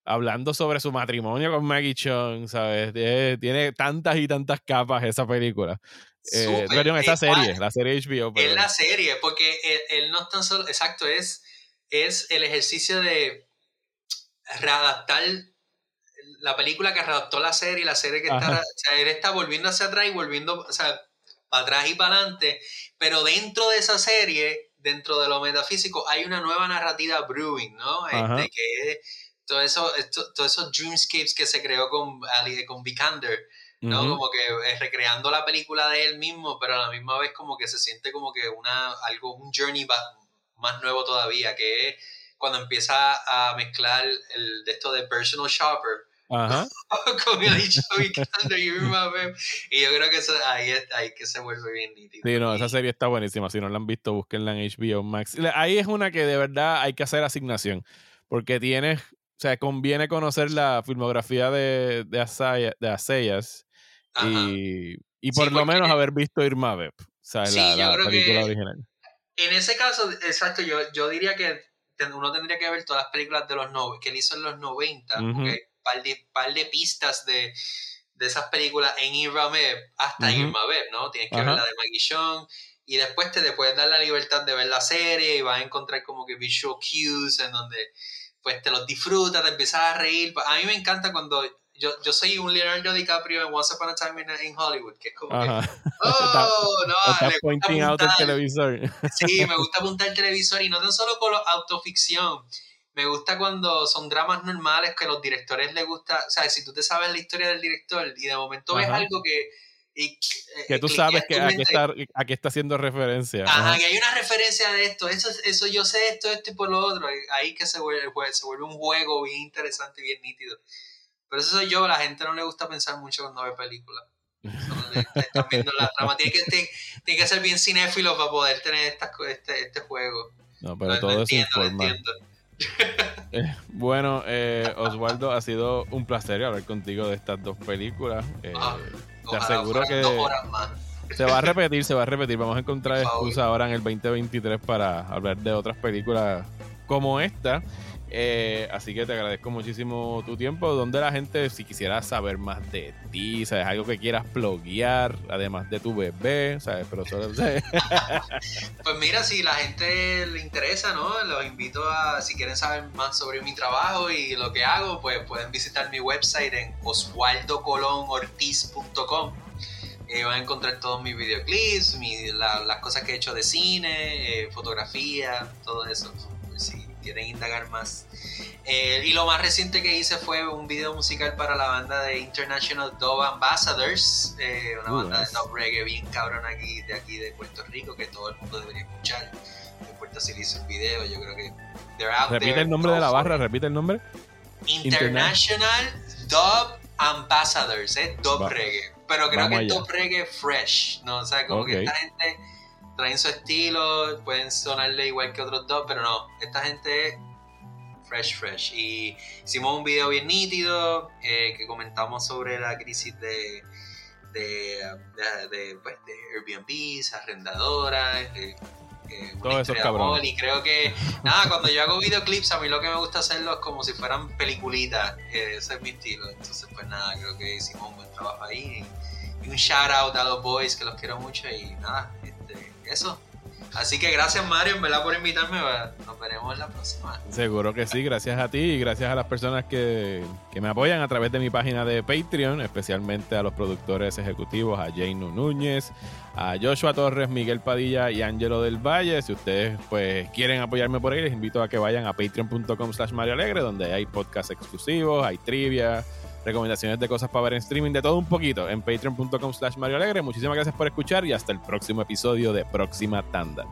hablando sobre su matrimonio con Maggie Chung, ¿sabes? Tiene, tantas y tantas capas esa película. Eh, esa serie, la serie HBO. Es la serie, porque él, no es tan solo, exacto, es, es el ejercicio de readaptar la película que readaptó la serie, la serie que está, o sea, él está volviendo hacia atrás y volviendo, o sea, para atrás y para adelante, pero dentro de esa serie, dentro de lo metafísico, hay una nueva narrativa brewing, ¿no? Este, que es todo eso, todos esos dreamscapes que se creó con, con Vikander, ¿no? Como que eh, recreando la película de él mismo, pero a la misma vez como que se siente como que una, algo, un journey más nuevo todavía, que es cuando empieza a mezclar el, de esto de personal shopper. Ajá. con el Vikander y Y yo creo que eso, ahí, ahí que se vuelve bien nítido. Sí, no, esa serie está buenísima. Si no la han visto, búsquenla en HBO Max. Ahí es una que de verdad hay que hacer asignación. Porque tienes o sea, conviene conocer la filmografía de, de, Asaya, de Asayas y, y, por lo menos haber visto Irma Beb, o sea, la, película original. En ese caso, exacto, yo, yo diría que uno tendría que ver todas las películas de los no, que él hizo en los 90, porque par de, par de pistas de, de esas películas en Irma Beb hasta Irma Beb, ¿no? Tienes que ver la de Maggie y después te, te puedes dar la libertad de ver la serie y vas a encontrar como que visual cues en donde pues te los disfrutas, te empiezas a reír. A mí me encanta cuando yo, yo soy un Leonardo DiCaprio en Once Upon a Time in, Hollywood, que es como que, oh, no, estás pointing out el televisor. Sí, me gusta apuntar el televisor y no tan solo con la autoficción. Me gusta cuando son dramas normales que a los directores les gusta, o sea, si tú te sabes la historia del director y de momento ves algo que y, que tú sabes que a qué, está, está haciendo referencia. Ajá, que hay una referencia de esto, eso, eso yo sé esto, esto y por lo otro. Ahí que se vuelve, se vuelve un juego bien interesante y bien nítido. Pero eso soy yo, a la gente no le gusta pensar mucho cuando ve películas. Están viendo la trama. Tiene que, tiene que ser bien cinéfilo para poder tener este, este juego. No, pero todo eso informa. Eh, bueno, eh, Osvaldo, ha sido un placer hablar contigo de estas dos películas. Eh, te aseguro que. Se va a repetir, se va a repetir. Vamos a encontrar excusa ahora en el 2023 para hablar de otras películas como esta. Eh, así que te agradezco muchísimo tu tiempo. Donde la gente, si quisiera saber más de ti, ¿sabes? Algo que quieras bloguear, además de tu bebé, ¿sabes? Pero solo, Pues mira, si la gente le interesa, ¿no? Los invito a, si quieren saber más sobre mi trabajo y lo que hago, pues pueden visitar mi website en oswaldocolonortiz.com. Eh, van a encontrar todos mis videoclips, las cosas que he hecho de cine, eh, fotografía, todo eso quieren indagar más. Eh, y lo más reciente que hice fue un video musical para la banda de International Dove Ambassadors, eh, una banda de dub reggae bien cabrón aquí de aquí de Puerto Rico que todo el mundo debería escuchar. No importa si le hice un video, yo creo que Repite el nombre de la barra, repite el nombre. International Dub Ambassadors, es dub reggae. Pero creo que es dub reggae fresh, ¿no? O sea, como que esta gente traen su estilo, pueden sonarle igual que otros dos, pero no, esta gente es fresh, fresh. Y hicimos un video bien nítido eh, que comentamos sobre la crisis de, de, de, pues, de Airbnb, arrendadoras. Eh, eh, Todo eso Y creo que, nada, cuando yo hago videoclips, a mí lo que me gusta hacerlo es como si fueran peliculitas. ese es mi estilo. Entonces, pues nada, creo que hicimos un buen trabajo ahí. Y, y un shout out a los boys que los quiero mucho. Y nada, eso. Así que gracias Mario, ¿verdad? por invitarme. Nos veremos la próxima. Seguro que sí, gracias a ti y gracias a las personas que, me apoyan a través de mi página de Patreon, especialmente a los productores ejecutivos, a Jane Núñez, a Joshua Torres, Miguel Padilla y Ángelo del Valle. Si ustedes pues quieren apoyarme por ahí, les invito a que vayan a patreon.com slash Mario Alegre, donde hay podcasts exclusivos, hay trivia recomendaciones de cosas para ver en streaming, de todo un poquito en patreon.com slash Mario Alegre. Muchísimas gracias por escuchar y hasta el próximo episodio de Próxima Tanda.